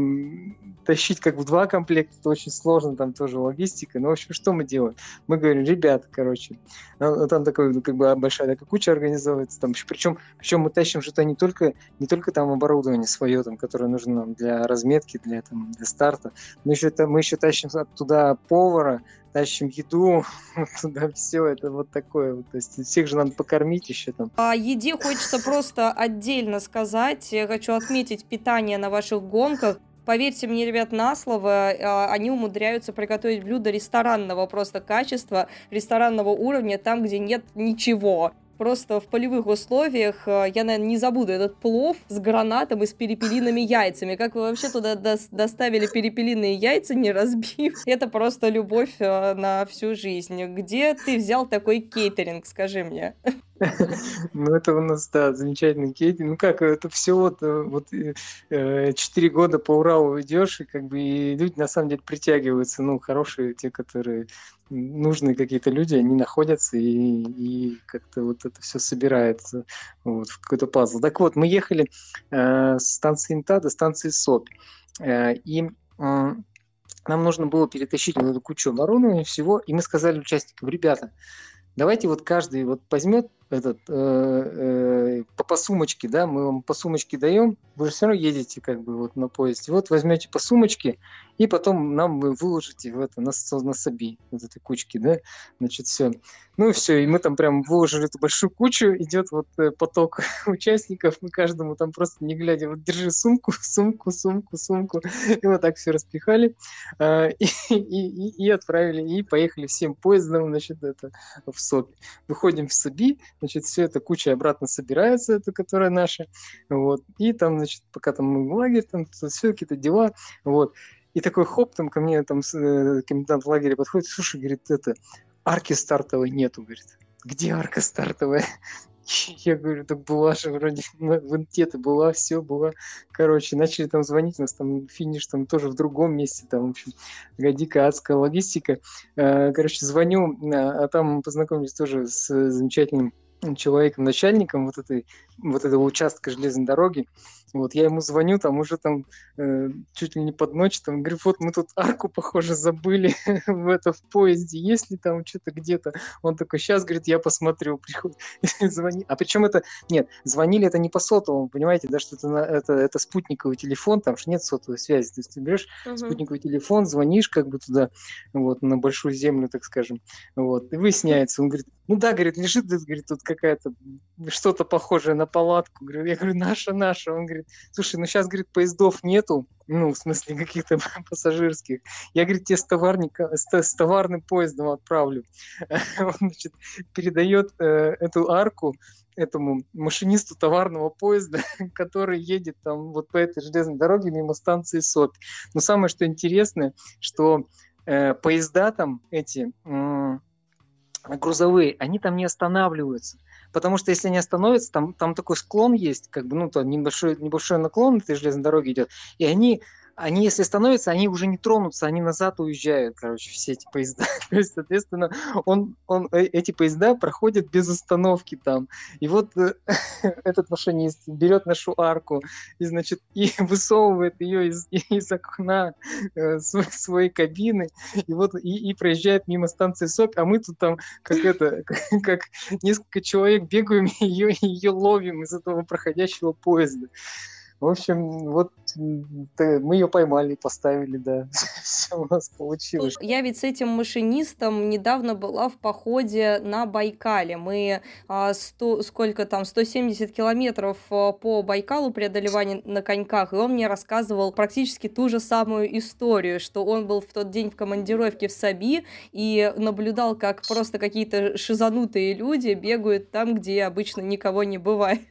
B: тащить как бы два комплекта, это очень сложно, там тоже логистика. Но, ну, в общем, что мы делаем? Мы говорим, ребята, короче, ну, там такой, ну, как бы большая такая куча организовывается, там, причем, причем мы тащим что-то не только, не только там оборудование свое, там, которое нужно нам для разметки, для, там, для старта, мы еще, мы еще тащим туда повара, тащим еду, туда все, это вот такое. То есть всех же надо покормить еще там.
A: О еде хочется просто отдельно сказать. Я хочу отметить питание на ваших гонках. Поверьте мне, ребят, на слово, а, они умудряются приготовить блюдо ресторанного просто качества, ресторанного уровня, там, где нет ничего просто в полевых условиях, э, я, наверное, не забуду этот плов с гранатом и с перепелиными яйцами. Как вы вообще туда до доставили перепелиные яйца, не разбив? Это просто любовь э, на всю жизнь. Где ты взял такой кейтеринг, скажи мне?
B: Ну, это у нас, да, замечательный кейтинг. Ну, как, это все вот, э, вот четыре года по Уралу идешь, и как бы и люди на самом деле притягиваются, ну, хорошие, те, которые нужные какие-то люди, они находятся, и, и как-то вот это все собирается вот, в какой-то пазл. Так вот, мы ехали э, с станции Инта до станции СОП, э, и э, нам нужно было перетащить вот эту кучу оборудования всего, и мы сказали участникам, ребята, давайте вот каждый вот возьмет этот, э, э, по, по сумочке, да, мы вам по сумочке даем, вы же все равно едете как бы вот на поезде, вот возьмете по сумочке, и потом нам вы выложите в это на, на соби, вот этой кучки, да, значит, все. Ну и все, и мы там прям выложили эту большую кучу, идет вот э, поток участников, мы каждому там просто не глядя, вот держи сумку, сумку, сумку, сумку, и вот так все распихали, э, и, и, и, отправили, и поехали всем поездом, значит, это в СОПе. Выходим в СОБИ, значит, все это куча обратно собирается, это которая наша, вот, и там, значит, пока там мы в лагерь, там все какие-то дела, вот, и такой хоп, там ко мне там э, комендант лагеря подходит, слушай, говорит, это, арки стартовой нету, говорит. Где арка стартовая? Я говорю, так была же вроде в инте была, все была. Короче, начали там звонить, у нас там финиш там тоже в другом месте, там, в общем, дикая адская логистика. Э, короче, звоню, а, а там познакомились тоже с замечательным человеком, начальником вот этой вот этого участка железной дороги. Вот я ему звоню, там уже там э, чуть ли не под ночь, там говорю, вот мы тут арку, похоже, забыли в это в поезде, есть ли там что-то где-то. Он такой, сейчас, говорит, я посмотрю, приходит, звони. А причем это, нет, звонили это не по сотовому, понимаете, да, что это, это, это спутниковый телефон, там же нет сотовой связи, то есть ты берешь uh-huh. спутниковый телефон, звонишь как бы туда, вот, на большую землю, так скажем, вот, и выясняется, он говорит, ну да, говорит, лежит, говорит, тут какая-то что-то похожее на палатку. Говорю, я говорю, наша, наша. Он говорит, слушай, ну сейчас, говорит, поездов нету, ну, в смысле, каких-то пассажирских. Я, говорит, тебе с, товарника, с, с товарным поездом отправлю. Он, значит, передает э, эту арку этому машинисту товарного поезда, который едет там вот по этой железной дороге мимо станции СОП. Но самое, что интересное, что э, поезда там эти э, грузовые, они там не останавливаются. Потому что если они остановятся, там, там такой склон есть, как бы, ну, то небольшой, небольшой наклон этой железной дороги идет, и они они, если становятся, они уже не тронутся, они назад уезжают, короче, все эти поезда. То есть, соответственно, он, он, э, эти поезда проходят без остановки там. И вот э, этот машинист берет нашу арку и, значит, и высовывает ее из, из окна э, своей, кабины, и вот и, и проезжает мимо станции СОК, а мы тут там, как это, как несколько человек бегаем ее, ее ловим из этого проходящего поезда. В общем, вот мы ее поймали, поставили, да. Все у нас получилось.
A: Я ведь с этим машинистом недавно была в походе на Байкале. Мы а, 100, сколько там, 170 километров а, по Байкалу преодолевания на коньках, и он мне рассказывал практически ту же самую историю, что он был в тот день в командировке в Саби и наблюдал, как просто какие-то шизанутые люди бегают там, где обычно никого не бывает.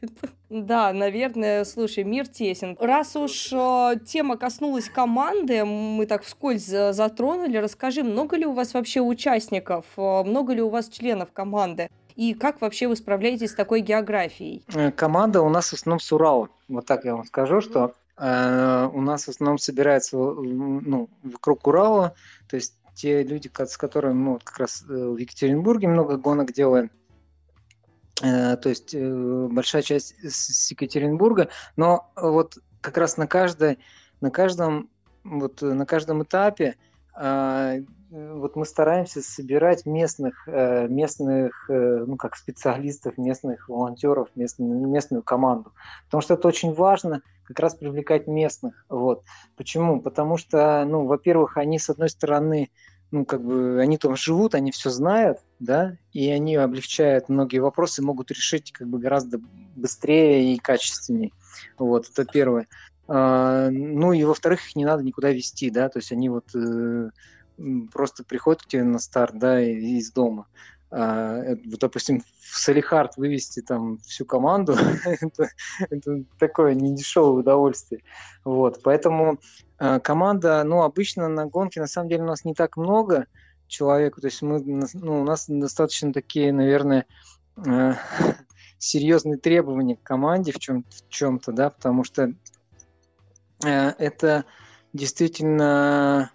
A: Да, наверное, слушай, мир тесен. Раз уж э, тема коснулась команды, мы так вскользь затронули, расскажи, много ли у вас вообще участников, э, много ли у вас членов команды? И как вообще вы справляетесь с такой географией?
B: Э, команда у нас в основном с Урала. Вот так я вам скажу, что э, у нас в основном собирается ну, вокруг Урала, то есть те люди, с которыми мы вот как раз в Екатеринбурге много гонок делаем, Э, то есть э, большая часть с Екатеринбурга, но вот как раз на каждой, на каждом, вот на каждом этапе а, вот мы стараемся собирать местных, э, местных, ну как специалистов, местных волонтеров, местную, местную команду, потому что это очень важно, как раз привлекать местных, вот. Почему? Потому что, ну, во-первых, они с одной стороны ну, как бы, они там живут, они все знают, да, и они облегчают многие вопросы, могут решить как бы гораздо быстрее и качественнее. Вот, это первое. А, ну и во-вторых, их не надо никуда вести, да, то есть они вот э, просто приходят к тебе на старт, да, из дома. А, допустим, в Салихард вывести там всю команду, это, это такое недешевое удовольствие. Вот, поэтому э, команда, ну, обычно на гонке, на самом деле, у нас не так много человек, то есть мы, ну, у нас достаточно такие, наверное, э, серьезные требования к команде в, чем, в чем-то, да, потому что э, это действительно...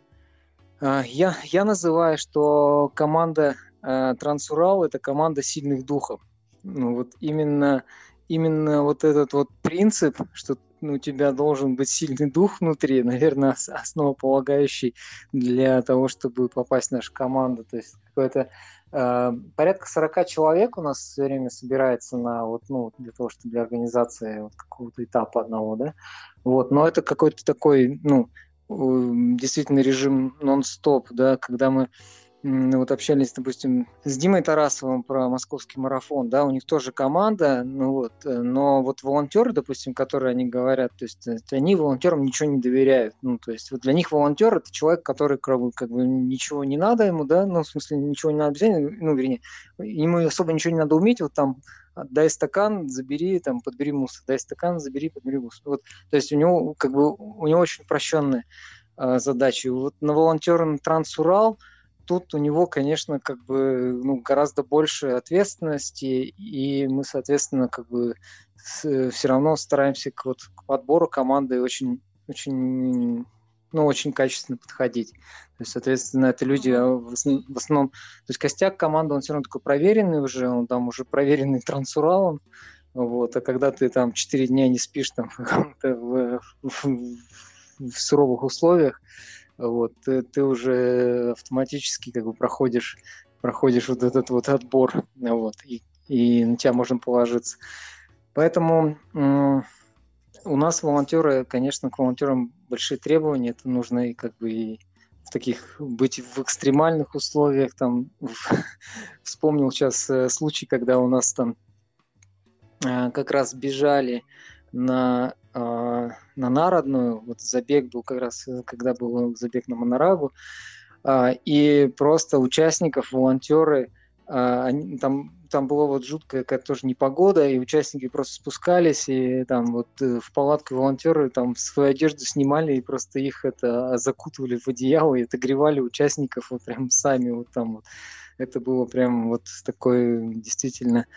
B: Э, я, я называю, что команда Э, Трансурал это команда сильных духов. Ну, вот именно, именно вот этот вот принцип, что у тебя должен быть сильный дух внутри, наверное, основополагающий для того, чтобы попасть в нашу команду. То есть какое-то э, порядка 40 человек у нас все время собирается на вот, ну, для того, чтобы для организации вот какого-то этапа одного, да. Вот, но это какой-то такой, ну, действительно режим нон-стоп, да, когда мы вот общались, допустим, с Димой Тарасовым про московский марафон, да, у них тоже команда, ну вот, э, но вот волонтеры, допустим, которые они говорят, то есть они волонтерам ничего не доверяют, ну, то есть вот для них волонтер это человек, который как бы, как бы ничего не надо ему, да, ну, в смысле ничего не надо обязательно, ну, вернее, ему особо ничего не надо уметь, вот там дай стакан, забери, там, подбери мусор, дай стакан, забери, подбери мусор. Вот, то есть у него, как бы, у него очень упрощенная э, задача. Вот на волонтера на Трансурал, тут у него, конечно, как бы ну, гораздо больше ответственности, и мы, соответственно, как бы с, все равно стараемся к, вот, к подбору команды очень, очень, ну, очень качественно подходить. То есть, соответственно, это люди а, в основном, в основном, то есть костяк команды, он все равно такой проверенный уже, он там уже проверенный трансуралом, вот, а когда ты там 4 дня не спишь там в, в, в, в суровых условиях, вот, ты, ты уже автоматически как бы проходишь, проходишь вот этот вот отбор, вот, и, и на тебя можно положиться. Поэтому у нас волонтеры, конечно, к волонтерам большие требования, это нужно и как бы и в таких быть в экстремальных условиях. Там вспомнил сейчас э, случай, когда у нас там э, как раз бежали на, на народную, вот забег был как раз, когда был забег на Монорагу, и просто участников, волонтеры, они, там там была вот жуткая какая тоже непогода, и участники просто спускались, и там вот э, в палатку волонтеры там свою одежду снимали, и просто их это закутывали в одеяло, и отогревали участников вот прям сами вот там вот. Это было прям вот такое действительно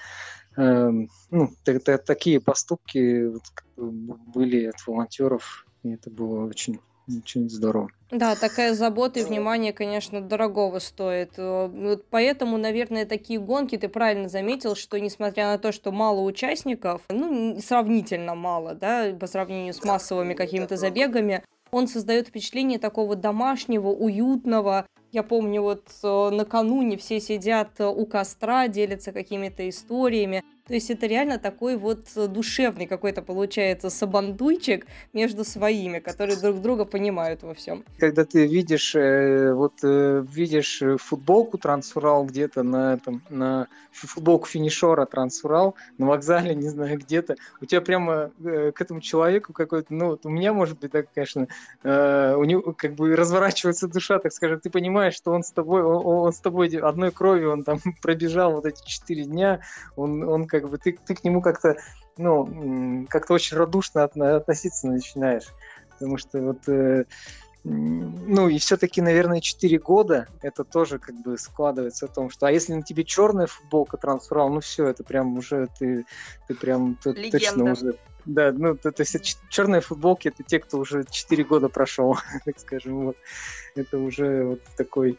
B: ну, такие поступки вот, были от волонтеров, и это было очень очень здорово.
A: Да, такая забота и внимание, конечно, дорогого стоит. Э, вот поэтому, наверное, такие гонки, ты правильно заметил, что несмотря на то, что мало участников, ну, сравнительно мало, да, по сравнению с массовыми какими-то забегами, он создает впечатление такого домашнего, уютного. Я помню, вот э, накануне все сидят э, у костра, делятся какими-то историями. То есть это реально такой вот душевный какой-то получается сабандуйчик между своими, которые друг друга понимают во всем.
B: Когда ты видишь, э, вот э, видишь футболку Трансурал где-то на этом, на футболку финишора Трансурал на вокзале, не знаю, где-то, у тебя прямо э, к этому человеку какой-то, ну, вот у меня, может быть, так, конечно, у него как бы разворачивается душа, так скажем, ты понимаешь, что он с тобой, он, он с тобой одной кровью, он там пробежал вот эти четыре дня, он, он как как бы ты, ты к нему как-то, ну, как-то очень радушно относиться начинаешь. Потому что вот, э, ну, и все-таки, наверное, 4 года это тоже как бы складывается о том, что, а если на тебе черная футболка трансферал, ну все, это прям уже ты, ты прям ты, точно уже да, ну, то, то есть черные футболки это те, кто уже 4 года прошел, так скажем, вот. Это уже вот такой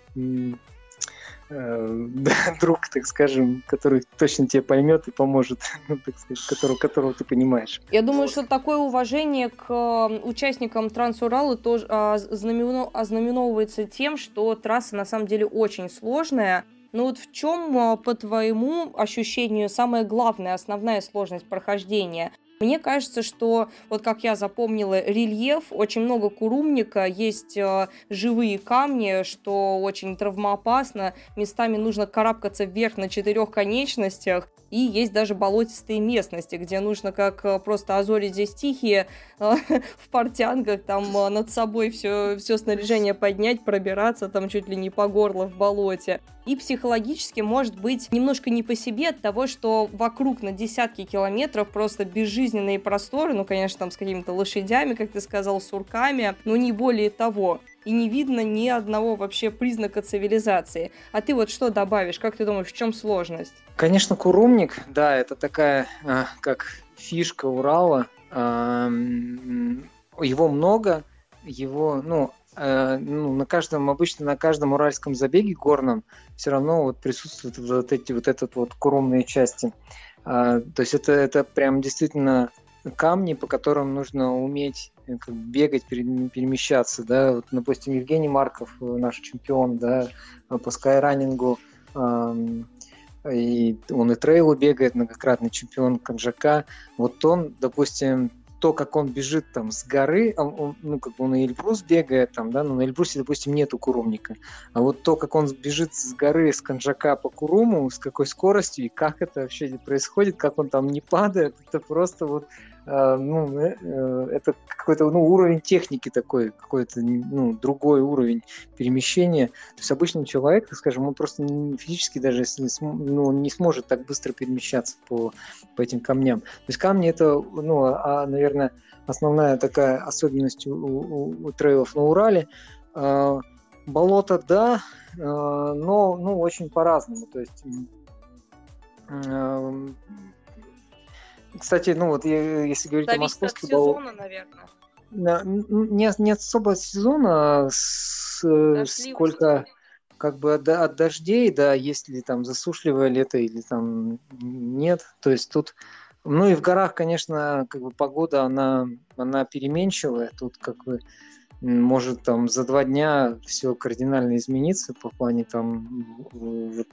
B: друг, так скажем, который точно тебе поймет и поможет, ну, так сказать, которого, которого ты понимаешь.
A: Я думаю, что такое уважение к э, участникам Трансурала тоже а, ознаменовывается тем, что трасса на самом деле очень сложная. Ну вот в чем, а, по твоему ощущению, самая главная, основная сложность прохождения? Мне кажется, что, вот как я запомнила, рельеф, очень много курумника, есть э, живые камни, что очень травмоопасно, местами нужно карабкаться вверх на четырех конечностях, и есть даже болотистые местности, где нужно как э, просто Азори здесь тихие, э, в портянках там э, над собой все, все снаряжение поднять, пробираться там чуть ли не по горло в болоте. И психологически может быть немножко не по себе от того, что вокруг на десятки километров просто безжизненные просторы, ну, конечно, там с какими-то лошадями, как ты сказал, сурками, но не более того и не видно ни одного вообще признака цивилизации. А ты вот что добавишь? Как ты думаешь, в чем сложность?
B: Конечно, курумник, да, это такая, а, как фишка Урала. Его много, его, ну, э, ну, на каждом, обычно на каждом уральском забеге горном все равно вот присутствуют вот эти вот этот вот курумные части. А, то есть это, это прям действительно камни, по которым нужно уметь э, как бегать, перемещаться, да, вот, допустим, Евгений Марков, э, наш чемпион, да, по скайранингу, эм, и он и трейлу бегает, многократный чемпион Канжака, вот он, допустим, то, как он бежит там с горы, он, ну, как бы он и Эльбрус бегает там, да, но на Эльбрусе, допустим, нету курумника. А вот то, как он бежит с горы, с Канжака по Куруму, с какой скоростью и как это вообще происходит, как он там не падает, это просто вот ну, э, э, это какой-то ну, уровень техники такой, какой-то ну, другой уровень перемещения. То есть обычный человек, скажем, он просто физически даже если ну, не сможет так быстро перемещаться по, по этим камням. То есть камни это, ну, а, наверное, основная такая особенность у, у, у трейлов на Урале. А, болото, да, но ну, очень по-разному. То есть кстати, ну вот если говорить
A: Зависит
B: о
A: московском... от сезона, наверное.
B: Не, не особо от сезона, с, э, сколько как бы от, от дождей, да, если там засушливое лето или там нет. То есть тут, ну и в горах, конечно, как бы погода, она, она переменчивая. Тут как бы может там за два дня все кардинально измениться по плане там вот,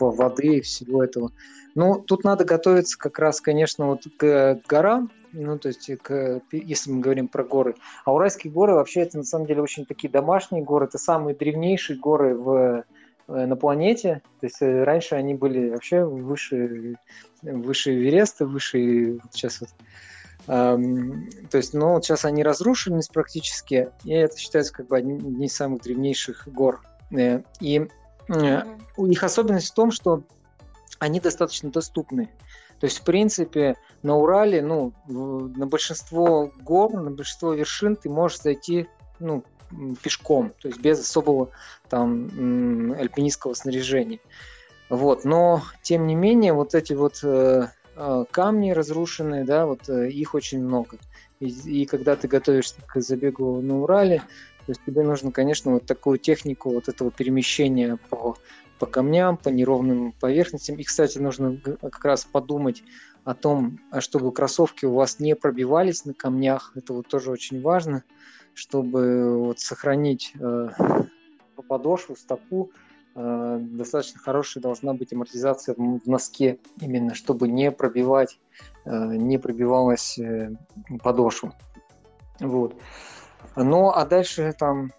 B: воды и всего этого. Ну, тут надо готовиться как раз, конечно, вот к горам, ну, то есть, к, если мы говорим про горы. А Уральские горы вообще это на самом деле очень такие домашние горы, это самые древнейшие горы в, э, на планете. То есть э, раньше они были вообще выше, выше Эвереста, выше сейчас вот то есть, ну, вот сейчас они разрушились практически, и это считается как бы одним из самых древнейших гор. Э, и mm-hmm. у них особенность в том, что они достаточно доступны. То есть, в принципе, на Урале, ну, на большинство гор, на большинство вершин ты можешь зайти, ну, пешком, то есть без особого там альпинистского снаряжения. Вот, но тем не менее вот эти вот э, камни разрушенные, да, вот э, их очень много. И, и когда ты готовишься к забегу на Урале, то есть тебе нужно, конечно, вот такую технику вот этого перемещения по, по камням, по неровным поверхностям. И, кстати, нужно как раз подумать о том, а чтобы кроссовки у вас не пробивались на камнях. Это вот тоже очень важно, чтобы вот сохранить э, подошву, стопу, Э, достаточно хорошая должна быть амортизация в носке, именно чтобы не пробивать, э, не пробивалась э, подошва. Вот. Ну, а дальше там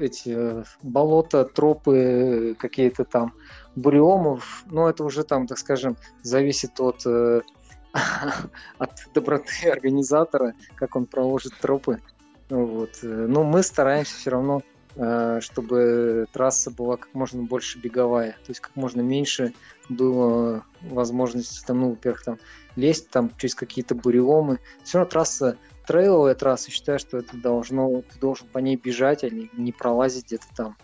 B: эти болота, тропы, какие-то там буриомов, ну, это уже там, так скажем, зависит от, от доброты организатора, как он проложит тропы. Вот. Но мы стараемся все равно Э, чтобы трасса была как можно больше беговая, то есть как можно меньше было возможности там, ну, во-первых, там лезть там через какие-то буреломы. Все равно трасса трейловая трасса, считаю, что это должно, ты должен по ней бежать, а не, не пролазить где-то там.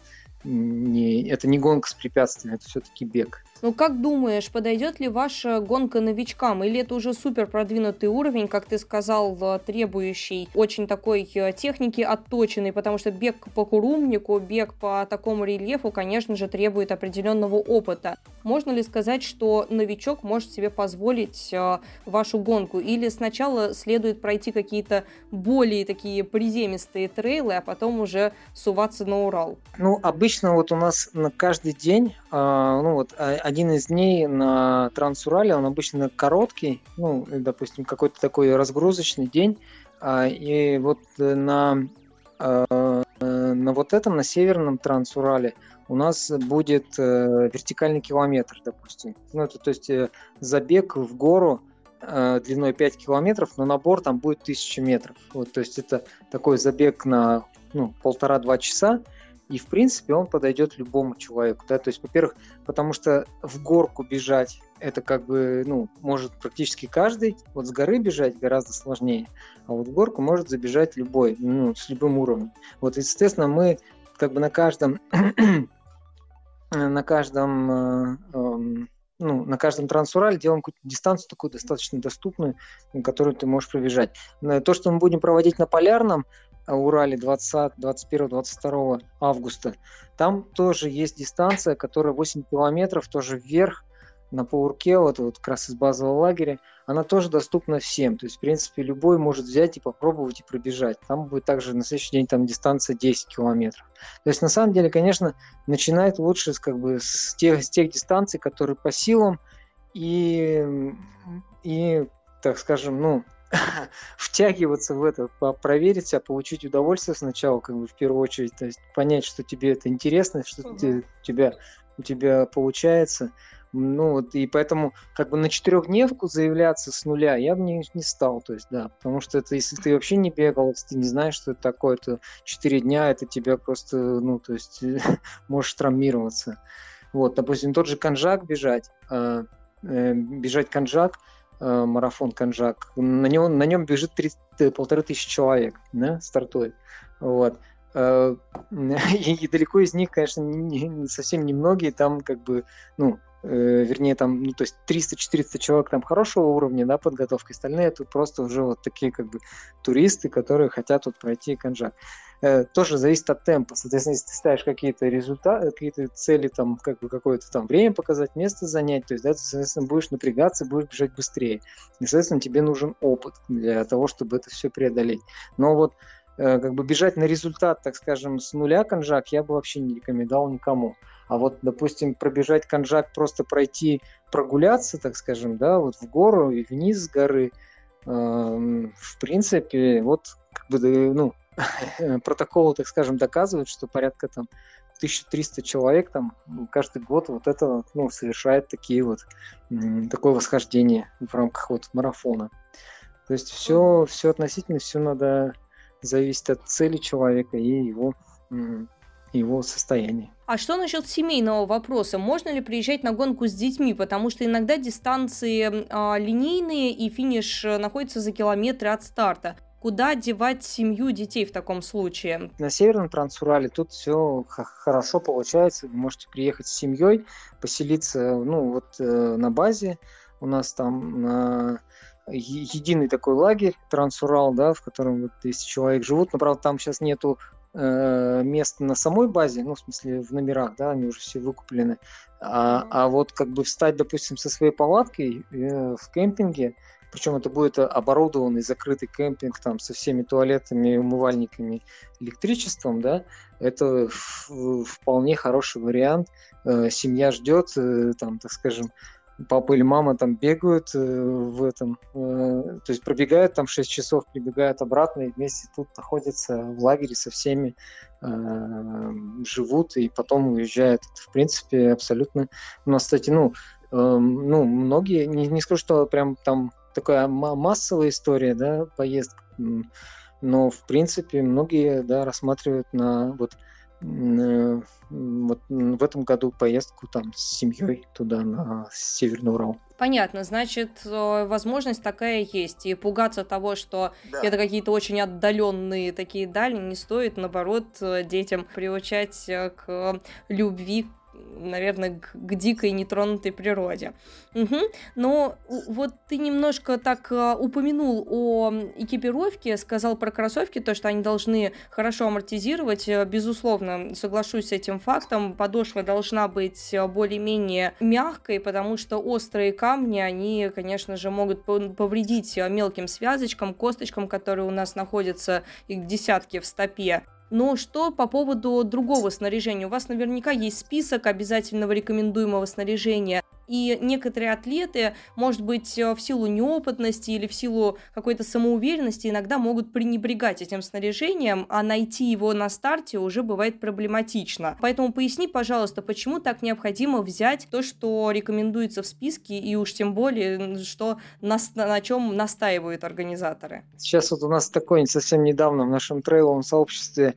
B: Не, это не гонка с препятствиями, это все-таки бег.
A: Ну, как думаешь, подойдет ли ваша гонка новичкам? Или это уже супер продвинутый уровень, как ты сказал, требующий очень такой э, техники отточенной, потому что бег по курумнику, бег по такому рельефу, конечно же, требует определенного опыта. Можно ли сказать, что новичок может себе позволить э, вашу гонку? Или сначала следует пройти какие-то более такие приземистые трейлы, а потом уже суваться на Урал?
B: Ну, обычно вот у нас на каждый день, а, ну вот а, один из дней на Трансурале, он обычно короткий, ну, допустим, какой-то такой разгрузочный день, а, и вот на, а, на вот этом, на северном Трансурале, у нас будет э, вертикальный километр, допустим. Ну, это, то есть э, забег в гору э, длиной 5 километров, но набор там будет 1000 метров. Вот, то есть это такой забег на ну, полтора-два часа, и, в принципе, он подойдет любому человеку. Да? То есть, во-первых, потому что в горку бежать это как бы, ну, может практически каждый. Вот с горы бежать гораздо сложнее. А вот в горку может забежать любой, ну, с любым уровнем. Вот, естественно, мы как бы на каждом на каждом э, эм, ну, на каждом трансурале делаем какую-то дистанцию такую достаточно доступную, которую ты можешь пробежать. То, что мы будем проводить на полярном, Урале 20, 21, 22 августа. Там тоже есть дистанция, которая 8 километров, тоже вверх, на Паурке, вот, вот как раз из базового лагеря, она тоже доступна всем. То есть, в принципе, любой может взять и попробовать и пробежать. Там будет также на следующий день там дистанция 10 километров. То есть, на самом деле, конечно, начинает лучше как бы, с, тех, с тех дистанций, которые по силам и, и так скажем, ну, втягиваться в это, проверить себя, получить удовольствие сначала, как бы в первую очередь, то есть понять, что тебе это интересно, что угу. ты, тебя у тебя получается. Ну вот, и поэтому как бы на четырехдневку заявляться с нуля я бы не, не стал, то есть, да, потому что это, если ты вообще не бегал, если ты не знаешь, что это такое, то четыре дня это тебя просто, ну, то есть, можешь травмироваться. Вот, допустим, тот же конжак бежать, э, э, бежать конжак – Э, марафон Канжак. На нем, на нем бежит 30, э, полторы тысячи человек, да, стартует. Вот. Э, и, и далеко из них, конечно, не, совсем немногие там как бы, ну, э, вернее, там, ну, то есть 300-400 человек там хорошего уровня, да, подготовки, остальные это просто уже вот такие как бы туристы, которые хотят вот пройти Канжак. Э, тоже зависит от темпа. Соответственно, если ты ставишь какие-то результаты, какие-то цели, там, как бы какое-то там время показать, место занять, то есть, да, ты, соответственно, будешь напрягаться, будешь бежать быстрее. И, соответственно, тебе нужен опыт для того, чтобы это все преодолеть. Но вот э, как бы бежать на результат, так скажем, с нуля конжак я бы вообще не рекомендовал никому. А вот, допустим, пробежать конжак, просто пройти, прогуляться, так скажем, да, вот в гору и вниз с горы, э, в принципе, вот как бы, ну, протоколы, так скажем, доказывают, что порядка там 1300 человек там каждый год вот это ну, совершает такие вот такое восхождение в рамках вот марафона. То есть все, все относительно, все надо зависит от цели человека и его, его состояния.
A: А что насчет семейного вопроса? Можно ли приезжать на гонку с детьми? Потому что иногда дистанции а, линейные и финиш находится за километры от старта. Куда девать семью детей в таком случае?
B: На Северном Трансурале тут все хорошо получается. Вы можете приехать с семьей, поселиться ну, вот, э, на базе. У нас там на единый такой лагерь Трансурал, да, в котором вот 10 человек живут. Но, правда, там сейчас нету э, мест на самой базе, ну, в смысле, в номерах, да, они уже все выкуплены. А, а вот как бы встать, допустим, со своей палаткой э, в кемпинге, причем это будет оборудованный закрытый кемпинг там со всеми туалетами, умывальниками, электричеством, да, это вполне хороший вариант. Э, семья ждет, э, там, так скажем, папа или мама там бегают э, в этом, то есть пробегают там 6 часов, прибегают обратно и вместе тут находятся в лагере со всеми, живут и потом уезжают. Это, в принципе, абсолютно... У нас, кстати, ну, эм, ну, многие, не, не скажу, что прям там такая массовая история, да, поездка. Но, в принципе, многие, да, рассматривают на вот, э, вот в этом году поездку там с семьей туда, на Северный Урал.
A: Понятно, значит, э, возможность такая есть. И пугаться того, что да. это какие-то очень отдаленные такие дальние, не стоит, наоборот, э, детям приучать к любви наверное, к, к дикой нетронутой природе. Угу. Но вот ты немножко так э, упомянул о экипировке, сказал про кроссовки, то, что они должны хорошо амортизировать. Э, безусловно, соглашусь с этим фактом. Подошва должна быть э, более-менее мягкой, потому что острые камни, они, конечно же, могут повредить мелким связочкам, косточкам, которые у нас находятся, их десятки в стопе. Но что по поводу другого снаряжения? У вас наверняка есть список обязательного рекомендуемого снаряжения. И некоторые атлеты, может быть, э, в силу неопытности или в силу какой-то самоуверенности, иногда могут пренебрегать этим снаряжением, а найти его на старте уже бывает проблематично. Поэтому поясни, пожалуйста, почему так необходимо взять то, что рекомендуется в списке, и уж тем более, что на, на чем настаивают организаторы.
B: Сейчас вот у нас такой совсем недавно в нашем трейловом сообществе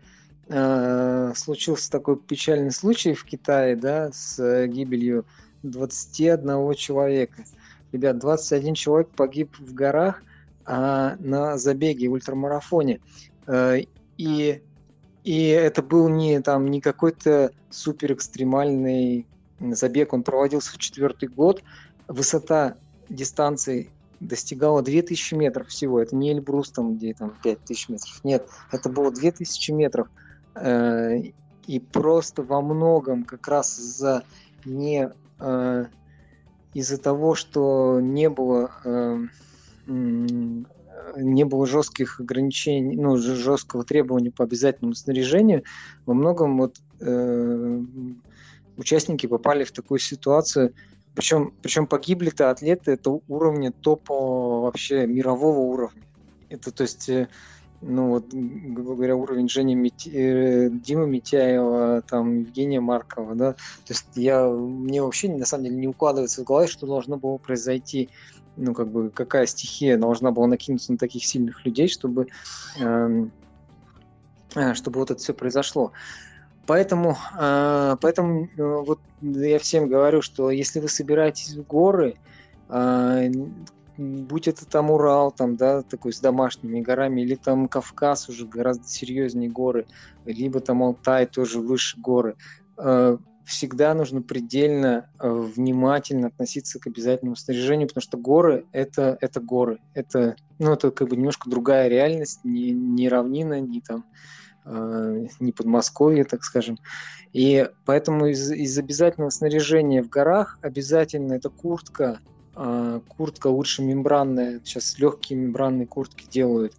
B: э, случился такой печальный случай в Китае, да, с э, гибелью 21 человека. Ребят, 21 человек погиб в горах а, на забеге, ультрамарафоне. Э, и, и это был не, там, не какой-то супер экстремальный забег, он проводился в четвертый год. Высота дистанции достигала 2000 метров всего. Это не Эльбрус, там, где там 5000 метров. Нет, это было 2000 метров. Э, и просто во многом как раз за не э, из-за того, что не было э, не было жестких ограничений, ну, жесткого требования по обязательному снаряжению, во многом вот э, участники попали в такую ситуацию, причем, причем погибли-то атлеты это уровня топа вообще мирового уровня. Это то есть ну вот, грубо говоря, уровень Жени Мити... Э, Димы Митяева, там, Евгения Маркова, да, то есть я, мне вообще на самом деле не укладывается в голове, что должно было произойти, ну, как бы, какая стихия должна была накинуться на таких сильных людей, чтобы, эм, э, чтобы вот это все произошло. Поэтому, э, поэтому э, вот я всем говорю, что если вы собираетесь в горы, э, будь это там Урал, там, да, такой с домашними горами, или там Кавказ уже гораздо серьезнее горы, либо там Алтай тоже выше горы. Э, всегда нужно предельно э, внимательно относиться к обязательному снаряжению, потому что горы это, это горы. Это, ну, это как бы немножко другая реальность, не, не равнина, не там э, не Подмосковье, так скажем. И поэтому из, из обязательного снаряжения в горах обязательно это куртка, куртка лучше мембранная, сейчас легкие мембранные куртки делают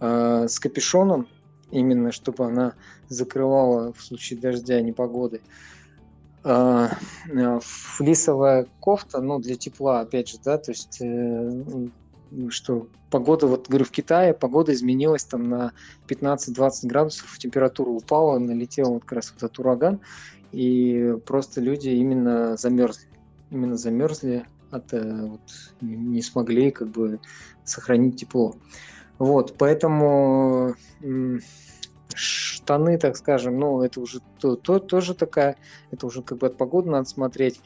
B: э, с капюшоном, именно чтобы она закрывала в случае дождя, непогоды. А, флисовая кофта, ну, для тепла, опять же, да, то есть, э, что погода, вот говорю, в Китае погода изменилась там на 15-20 градусов, температура упала, налетел вот как раз вот этот ураган, и просто люди именно замерзли, именно замерзли, от, э, вот, не смогли как бы сохранить тепло. Вот, поэтому штаны, так скажем, ну, это уже то, то, тоже такая, это уже как бы от погоды надо смотреть.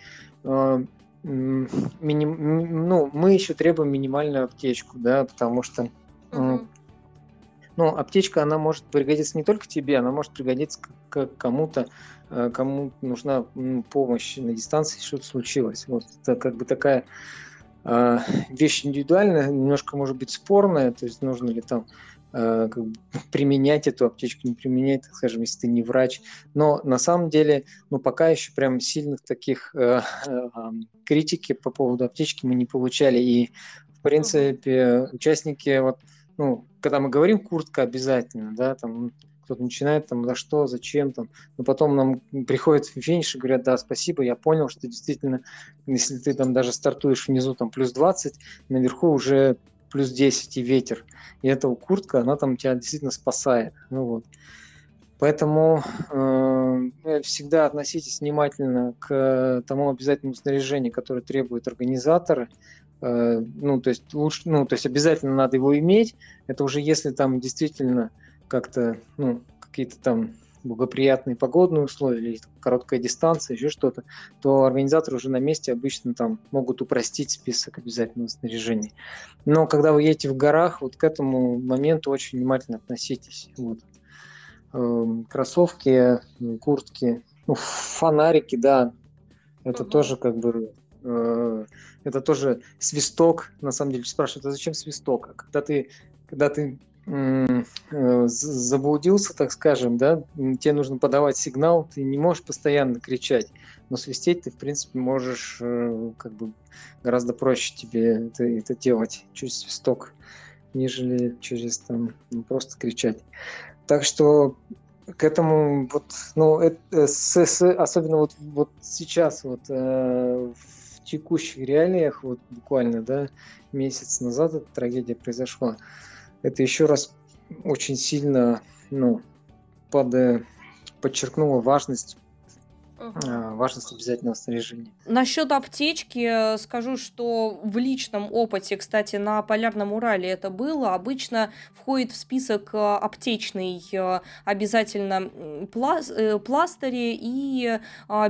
B: А, миним, ну, мы еще требуем минимальную аптечку, да, потому что. Ну, аптечка, она может пригодиться не только тебе, она может пригодиться к кому-то, э, кому нужна помощь на дистанции, что-то случилось. Вот это как бы такая а, вещь индивидуальная, немножко может быть спорная, то есть нужно ли там Э, как бы, применять эту аптечку, не применять, так скажем, если ты не врач. Но на самом деле, ну, пока еще прям сильных таких э, э, критики по поводу аптечки мы не получали. И, в принципе, участники, вот, ну, когда мы говорим куртка обязательно, да, там кто-то начинает там за что, зачем там, но потом нам приходят финиш и говорят, да, спасибо, я понял, что действительно, если ты там даже стартуешь внизу там плюс 20, наверху уже плюс 10 и ветер. И эта куртка, она там тебя действительно спасает. Ну, вот. Поэтому э, всегда относитесь внимательно к тому обязательному снаряжению, которое требует организаторы. Э, ну, то есть лучше, ну, то есть обязательно надо его иметь. Это уже если там действительно как-то, ну, какие-то там благоприятные погодные условия или короткая дистанция, еще что-то, то организаторы уже на месте обычно там могут упростить список обязательного снаряжения. Но когда вы едете в горах, вот к этому моменту очень внимательно относитесь. Вот. Эм, кроссовки, куртки, ну, фонарики, да, это угу. тоже как бы э, это тоже свисток, на самом деле, спрашивают, а зачем свисток? А когда ты, когда ты Э, заблудился, так скажем, да, тебе нужно подавать сигнал, ты не можешь постоянно кричать, но свистеть ты, в принципе, можешь э, как бы гораздо проще тебе это, это делать через свисток, нежели через там ну, просто кричать. Так что к этому вот, ну, это, э, с, с, особенно вот, вот сейчас вот э, в текущих реалиях, вот буквально, да, месяц назад эта трагедия произошла это еще раз очень сильно ну, под, э, подчеркнуло важность Uh-huh. важность обязательного снаряжения.
A: Насчет аптечки э, скажу, что в личном опыте, кстати, на Полярном Урале это было, обычно входит в список э, аптечный обязательно пластыри и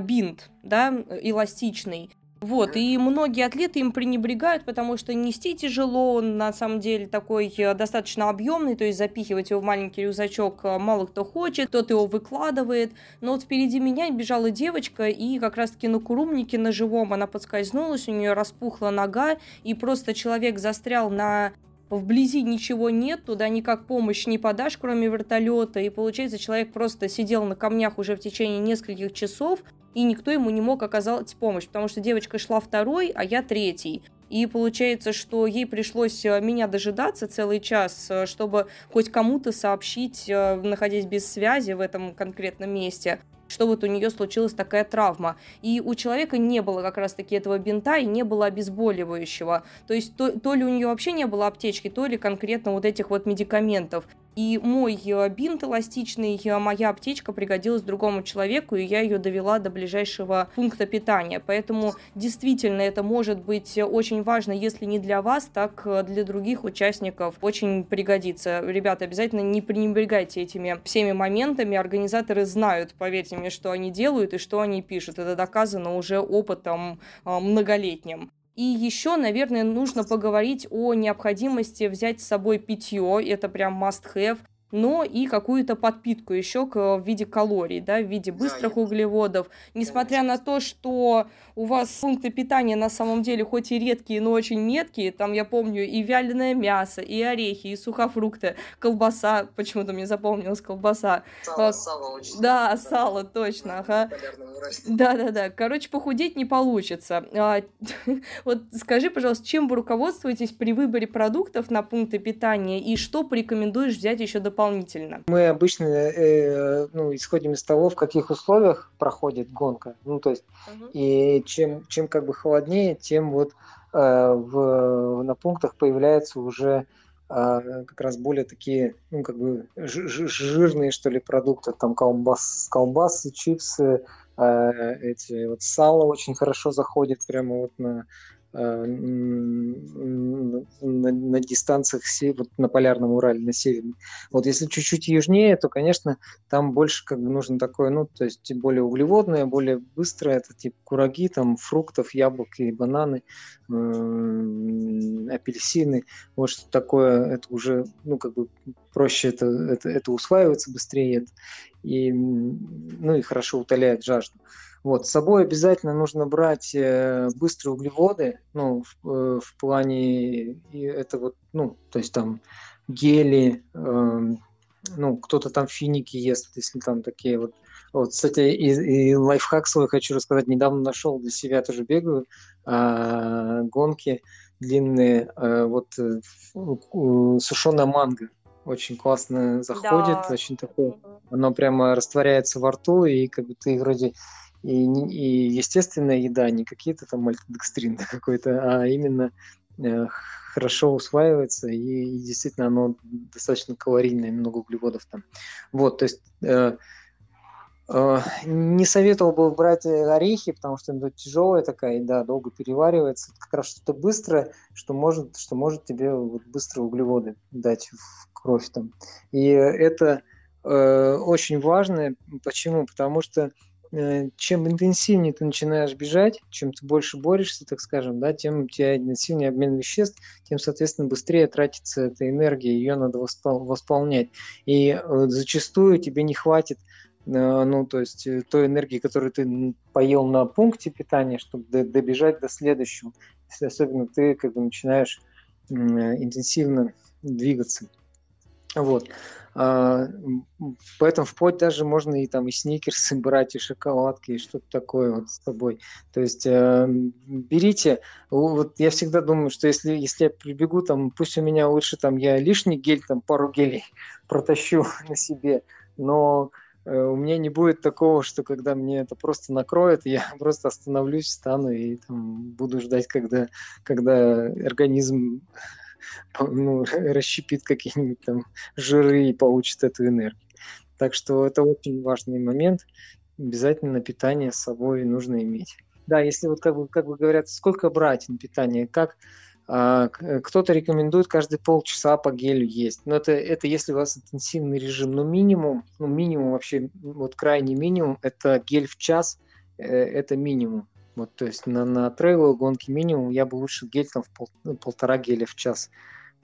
A: бинт, да, эластичный. Вот, и многие атлеты им пренебрегают, потому что нести тяжело, он на самом деле такой э, достаточно объемный, то есть запихивать его в маленький рюкзачок э, мало кто хочет, кто-то его выкладывает. Но вот впереди меня бежала девочка, и как раз-таки на курумнике на живом она подскользнулась, у нее распухла нога, и просто человек застрял на вблизи ничего нет, туда никак помощь не подашь, кроме вертолета, и получается, человек просто сидел на камнях уже в течение нескольких часов, и никто ему не мог оказать помощь, потому что девочка шла второй, а я третий. И получается, что ей пришлось э, меня дожидаться целый час, э, чтобы хоть кому-то сообщить, э, находясь без связи в этом конкретном месте, что вот у нее случилась такая травма. И у человека не было как раз-таки этого бинта и не было обезболивающего. То есть то, то ли у нее вообще не было аптечки, то ли конкретно вот этих вот медикаментов. И мой э, бинт эластичный, э, моя аптечка пригодилась другому человеку, и я ее довела до ближайшего пункта питания. Поэтому действительно это может быть очень важно, если не для вас, так э, для других участников очень пригодится. Ребята, обязательно не пренебрегайте этими всеми моментами. Организаторы знают, поверьте мне, что они делают и что они пишут. Это доказано уже опытом многолетним. И еще, наверное, нужно поговорить о необходимости взять с собой питье. Это прям must have. Но и какую-то подпитку еще в виде калорий, да, в виде быстрых да, углеводов. Несмотря на то, что у вас пункты питания на самом деле хоть и редкие, но очень меткие, там, я помню, и вяленое мясо, и орехи, и сухофрукты, колбаса, почему-то мне запомнилась колбаса.
B: Сало, а, сало очень.
A: Да, сало, точно, ага. Да-да-да, короче, похудеть не получится. А, вот скажи, пожалуйста, чем вы руководствуетесь при выборе продуктов на пункты питания, и что порекомендуешь взять еще дополнительно?
B: Мы обычно э, ну, исходим из того, в каких условиях проходит гонка. Ну, то есть, угу. и чем, чем как бы холоднее, тем вот э, в, на пунктах появляются уже э, как раз более такие, ну, как бы жирные, что ли, продукты, там колбас, колбасы, чипсы, э, эти вот сало очень хорошо заходит прямо вот на на, на дистанциях вот на полярном Урале, на северном. Вот если чуть-чуть южнее, то, конечно, там больше как бы нужно такое, ну, то есть более углеводное, более быстрое, это типа кураги, там фруктов, яблок и бананы, э, апельсины, вот что такое, это уже, ну, как бы проще это, это, это усваивается быстрее, и, ну, и хорошо утоляет жажду. Вот, с собой обязательно нужно брать э, быстрые углеводы, ну, в, э, в плане, и это вот, ну, то есть там гели, э, ну, кто-то там финики ест, если там такие вот. Вот, кстати, и, и лайфхак свой хочу рассказать. Недавно нашел для себя, тоже бегаю, э, гонки длинные, э, вот э, сушеная манго очень классно заходит, да. очень такое, оно прямо растворяется во рту, и как бы ты вроде и, и естественная еда, не какие-то там мальтодекстрин какой-то, а именно э, хорошо усваивается, и, и действительно оно достаточно калорийное, много углеводов там. Вот, то есть э, э, не советовал бы брать орехи, потому что это тяжелая такая еда, долго переваривается. Как раз что-то быстрое, что может, что может тебе вот быстрые углеводы дать в кровь там. И это э, очень важно. Почему? Потому что чем интенсивнее ты начинаешь бежать, чем ты больше борешься, так скажем, да, тем у тебя интенсивнее обмен веществ, тем, соответственно, быстрее тратится эта энергия, ее надо восполнять. И э, зачастую тебе не хватит э, ну, то есть той энергии, которую ты поел на пункте питания, чтобы добежать до следующего, если особенно ты как бы начинаешь интенсивно двигаться. Вот. А, поэтому вплоть даже можно и там и сникерсы брать, и шоколадки, и что-то такое вот с собой. То есть э, берите, вот я всегда думаю, что если, если я прибегу, там, пусть у меня лучше там я лишний гель, там пару гелей протащу на себе, но э, у меня не будет такого, что когда мне это просто накроет, я просто остановлюсь, встану и там, буду ждать, когда, когда организм ну, расщепит какие-нибудь там жиры и получит эту энергию. Так что это очень важный момент. Обязательно питание с собой нужно иметь. Да, если вот как бы, как бы говорят, сколько брать на питание, как а, кто-то рекомендует каждые полчаса по гелю есть. Но это, это если у вас интенсивный режим. Но минимум, ну минимум вообще, вот крайний минимум, это гель в час, э, это минимум. Вот, то есть на, на трейловой гонке минимум я бы лучше гель там в пол, ну, полтора геля в час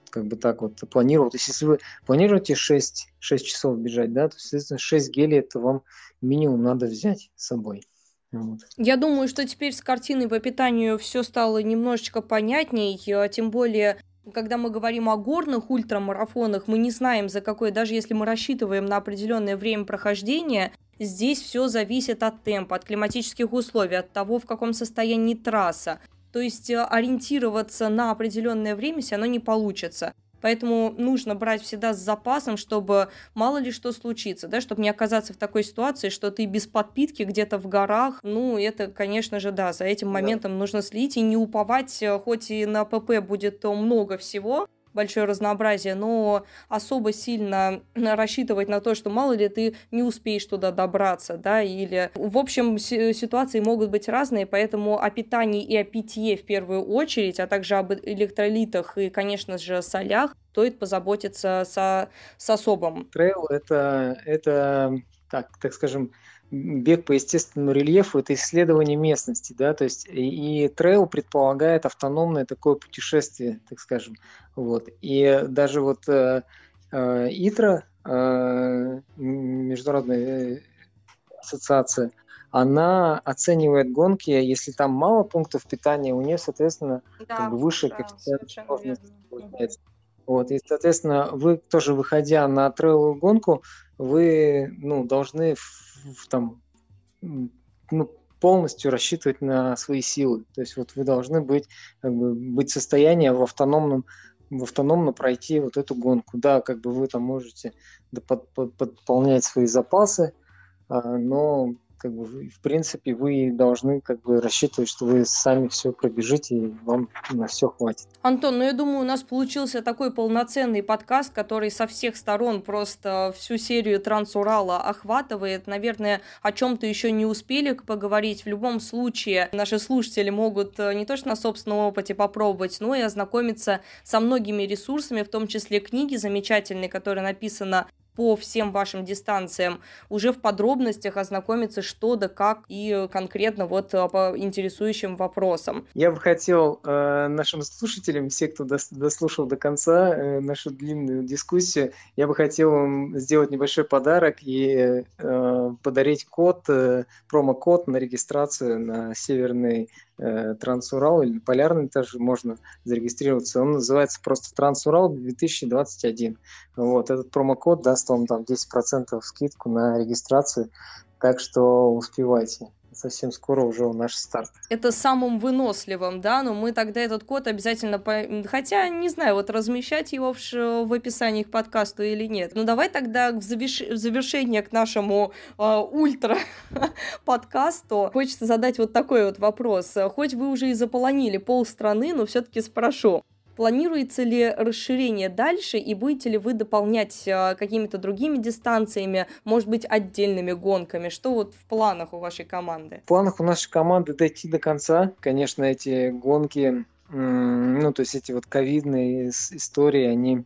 B: как бы так вот планировал. То есть если вы планируете 6, 6 часов бежать, да, то, соответственно, 6 гелей это вам минимум надо взять с собой.
A: Вот. Я думаю, что теперь с картиной по питанию все стало немножечко понятней, а тем более когда мы говорим о горных ультрамарафонах, мы не знаем, за какое, даже если мы рассчитываем на определенное время прохождения, здесь все зависит от темпа, от климатических условий, от того, в каком состоянии трасса. То есть э, ориентироваться на определенное время все равно не получится. Поэтому нужно брать всегда с запасом, чтобы мало ли что случится, да, чтобы не оказаться в такой ситуации, что ты без подпитки где-то в горах. Ну, это, конечно же, да, за этим моментом да. нужно следить и не уповать, э, хоть и на ПП будет много всего, большое разнообразие, но особо сильно рассчитывать на то, что мало ли ты не успеешь туда добраться, да, или... В общем, ситуации могут быть разные, поэтому о питании и о питье в первую очередь, а также об электролитах и, конечно же, солях стоит позаботиться со, с особым.
B: Трейл это, это так, так скажем, бег по естественному рельефу – это исследование местности, да, то есть и, и трейл предполагает автономное такое путешествие, так скажем, вот. И даже вот э, э, ITRA, э, международная ассоциация, она оценивает гонки, если там мало пунктов питания, у нее, соответственно, да, как бы выше да, коэффициент получается. Вот, и, соответственно, вы тоже, выходя на трейловую гонку, вы ну, должны там, ну, полностью рассчитывать на свои силы. То есть вот вы должны быть, как бы, быть в состоянии в автономном в автономно пройти вот эту гонку. Да, как бы вы там можете под, под, подполнять свои запасы, а, но как бы, в принципе, вы должны как бы рассчитывать, что вы сами все пробежите, и вам на все хватит.
A: Антон, ну я думаю, у нас получился такой полноценный подкаст, который со всех сторон просто всю серию Трансурала охватывает. Наверное, о чем-то еще не успели поговорить. В любом случае, наши слушатели могут э, не то что на собственном опыте попробовать, но и ознакомиться со многими ресурсами, в том числе книги замечательные, которые написаны по всем вашим дистанциям, уже в подробностях ознакомиться, что да как и конкретно вот э, по интересующим вопросам.
B: Я бы хотел э, нашим слушателям, все, кто дос дослушал до конца э, нашу длинную дискуссию, я бы хотел вам сделать небольшой подарок и э, подарить код, э, промокод на регистрацию на северный Трансурал или Полярный тоже можно зарегистрироваться. Он называется просто Трансурал 2021. Вот этот промокод даст вам там 10% скидку на регистрацию, так что успевайте совсем скоро уже у наш старт.
A: Это самым выносливым, да, но мы тогда этот код обязательно, по... хотя, не знаю, вот размещать его в, в описании к подкасту или нет. Ну, давай тогда в, заверш... в завершение к нашему э, ультра подкасту хочется задать вот такой вот вопрос. Хоть вы уже и заполонили пол страны, но все-таки спрошу. Планируется ли расширение дальше и будете ли вы дополнять э, какими-то другими дистанциями, может быть, отдельными гонками? Что вот в планах у вашей команды?
B: В планах у нашей команды дойти до конца. Конечно, эти гонки, ну, то есть эти вот ковидные истории, они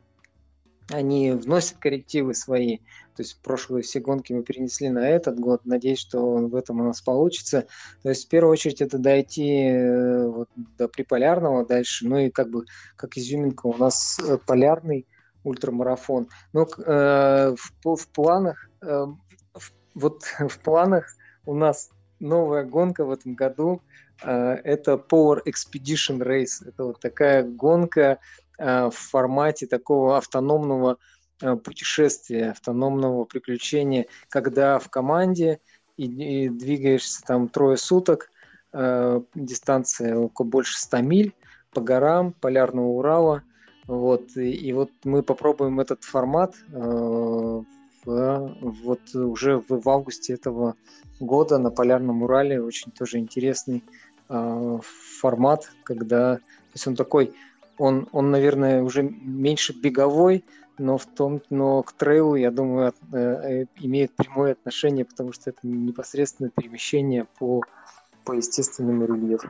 B: они вносят коррективы свои. То есть прошлые все гонки мы перенесли на этот год. Надеюсь, что в этом у нас получится. То есть в первую очередь это дойти э, вот, до приполярного дальше. Ну и как бы как изюминка у нас э, полярный ультрамарафон. Но э, в, в планах э, в, вот в планах у нас новая гонка в этом году. Э, это Power Expedition Race. Это вот такая гонка Э, в формате такого автономного путешествия, автономного приключения, когда в команде и, и двигаешься там трое суток, э, дистанция около больше 100 миль по горам полярного Урала. Вот, и, и вот мы попробуем этот формат э, в, вот уже в, в августе этого года на полярном Урале. Очень тоже интересный э, формат, когда то есть он такой он, он, наверное, уже меньше беговой, но в том, но к трейлу, я думаю, э, э, имеет прямое отношение, потому что это непосредственное перемещение по, по естественному рельефу.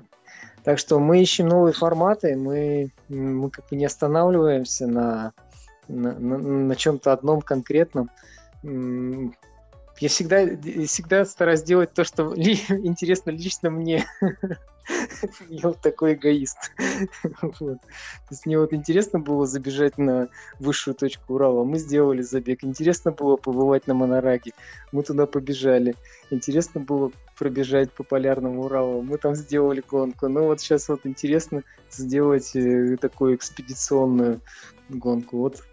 B: Так что мы ищем новые форматы, мы, мы как бы не останавливаемся на, на, на, на чем-то одном конкретном. Я всегда, всегда стараюсь делать то, что ли, интересно лично мне. Я вот такой эгоист. вот. То есть мне вот интересно было забежать на высшую точку Урала. Мы сделали забег. Интересно было побывать на Монораге. Мы туда побежали. Интересно было пробежать по полярному Уралу. Мы там сделали гонку. Ну вот сейчас вот интересно сделать э, такую экспедиционную гонку. Вот,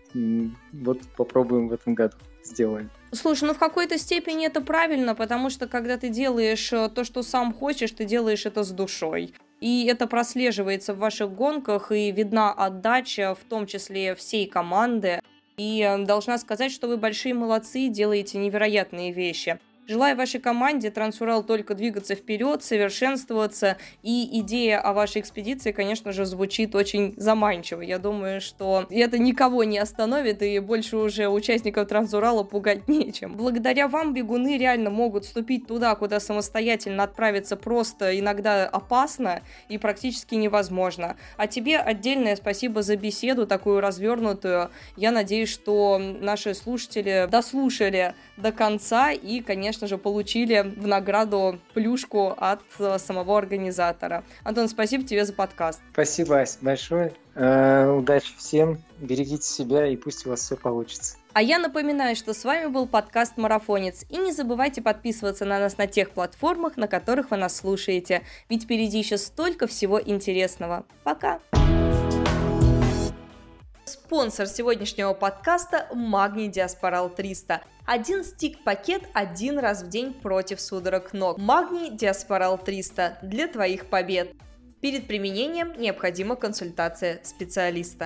B: вот попробуем в этом году сделаем.
A: Слушай, ну в какой-то степени это правильно, потому что когда ты делаешь э, то, что сам хочешь, ты делаешь это с душой. И это прослеживается в ваших гонках, и видна отдача, в том числе всей команды. И э, должна сказать, что вы большие молодцы, делаете невероятные вещи. Желаю вашей команде Трансурал только двигаться вперед, совершенствоваться, и идея о вашей экспедиции, конечно же, звучит очень заманчиво. Я думаю, что это никого не остановит, и больше уже участников Трансурала пугать нечем. Благодаря вам бегуны реально могут вступить туда, куда самостоятельно отправиться просто иногда опасно и практически невозможно. А тебе отдельное спасибо за беседу, такую развернутую. Я надеюсь, что наши слушатели дослушали до конца и, конечно, конечно же, получили в награду плюшку от э, самого организатора. Антон, спасибо тебе за подкаст.
B: Спасибо, Ась, большое. Э, удачи всем, берегите себя и пусть у вас все получится.
C: А я напоминаю, что с вами был подкаст «Марафонец». И не забывайте подписываться на нас на тех платформах, на которых вы нас слушаете. Ведь впереди еще столько всего интересного. Пока! Спонсор сегодняшнего подкаста – Магний Диаспорал 300. Один стик-пакет один раз в день против судорог ног. Магний Диаспорал 300 для твоих побед. Перед применением необходима консультация специалиста.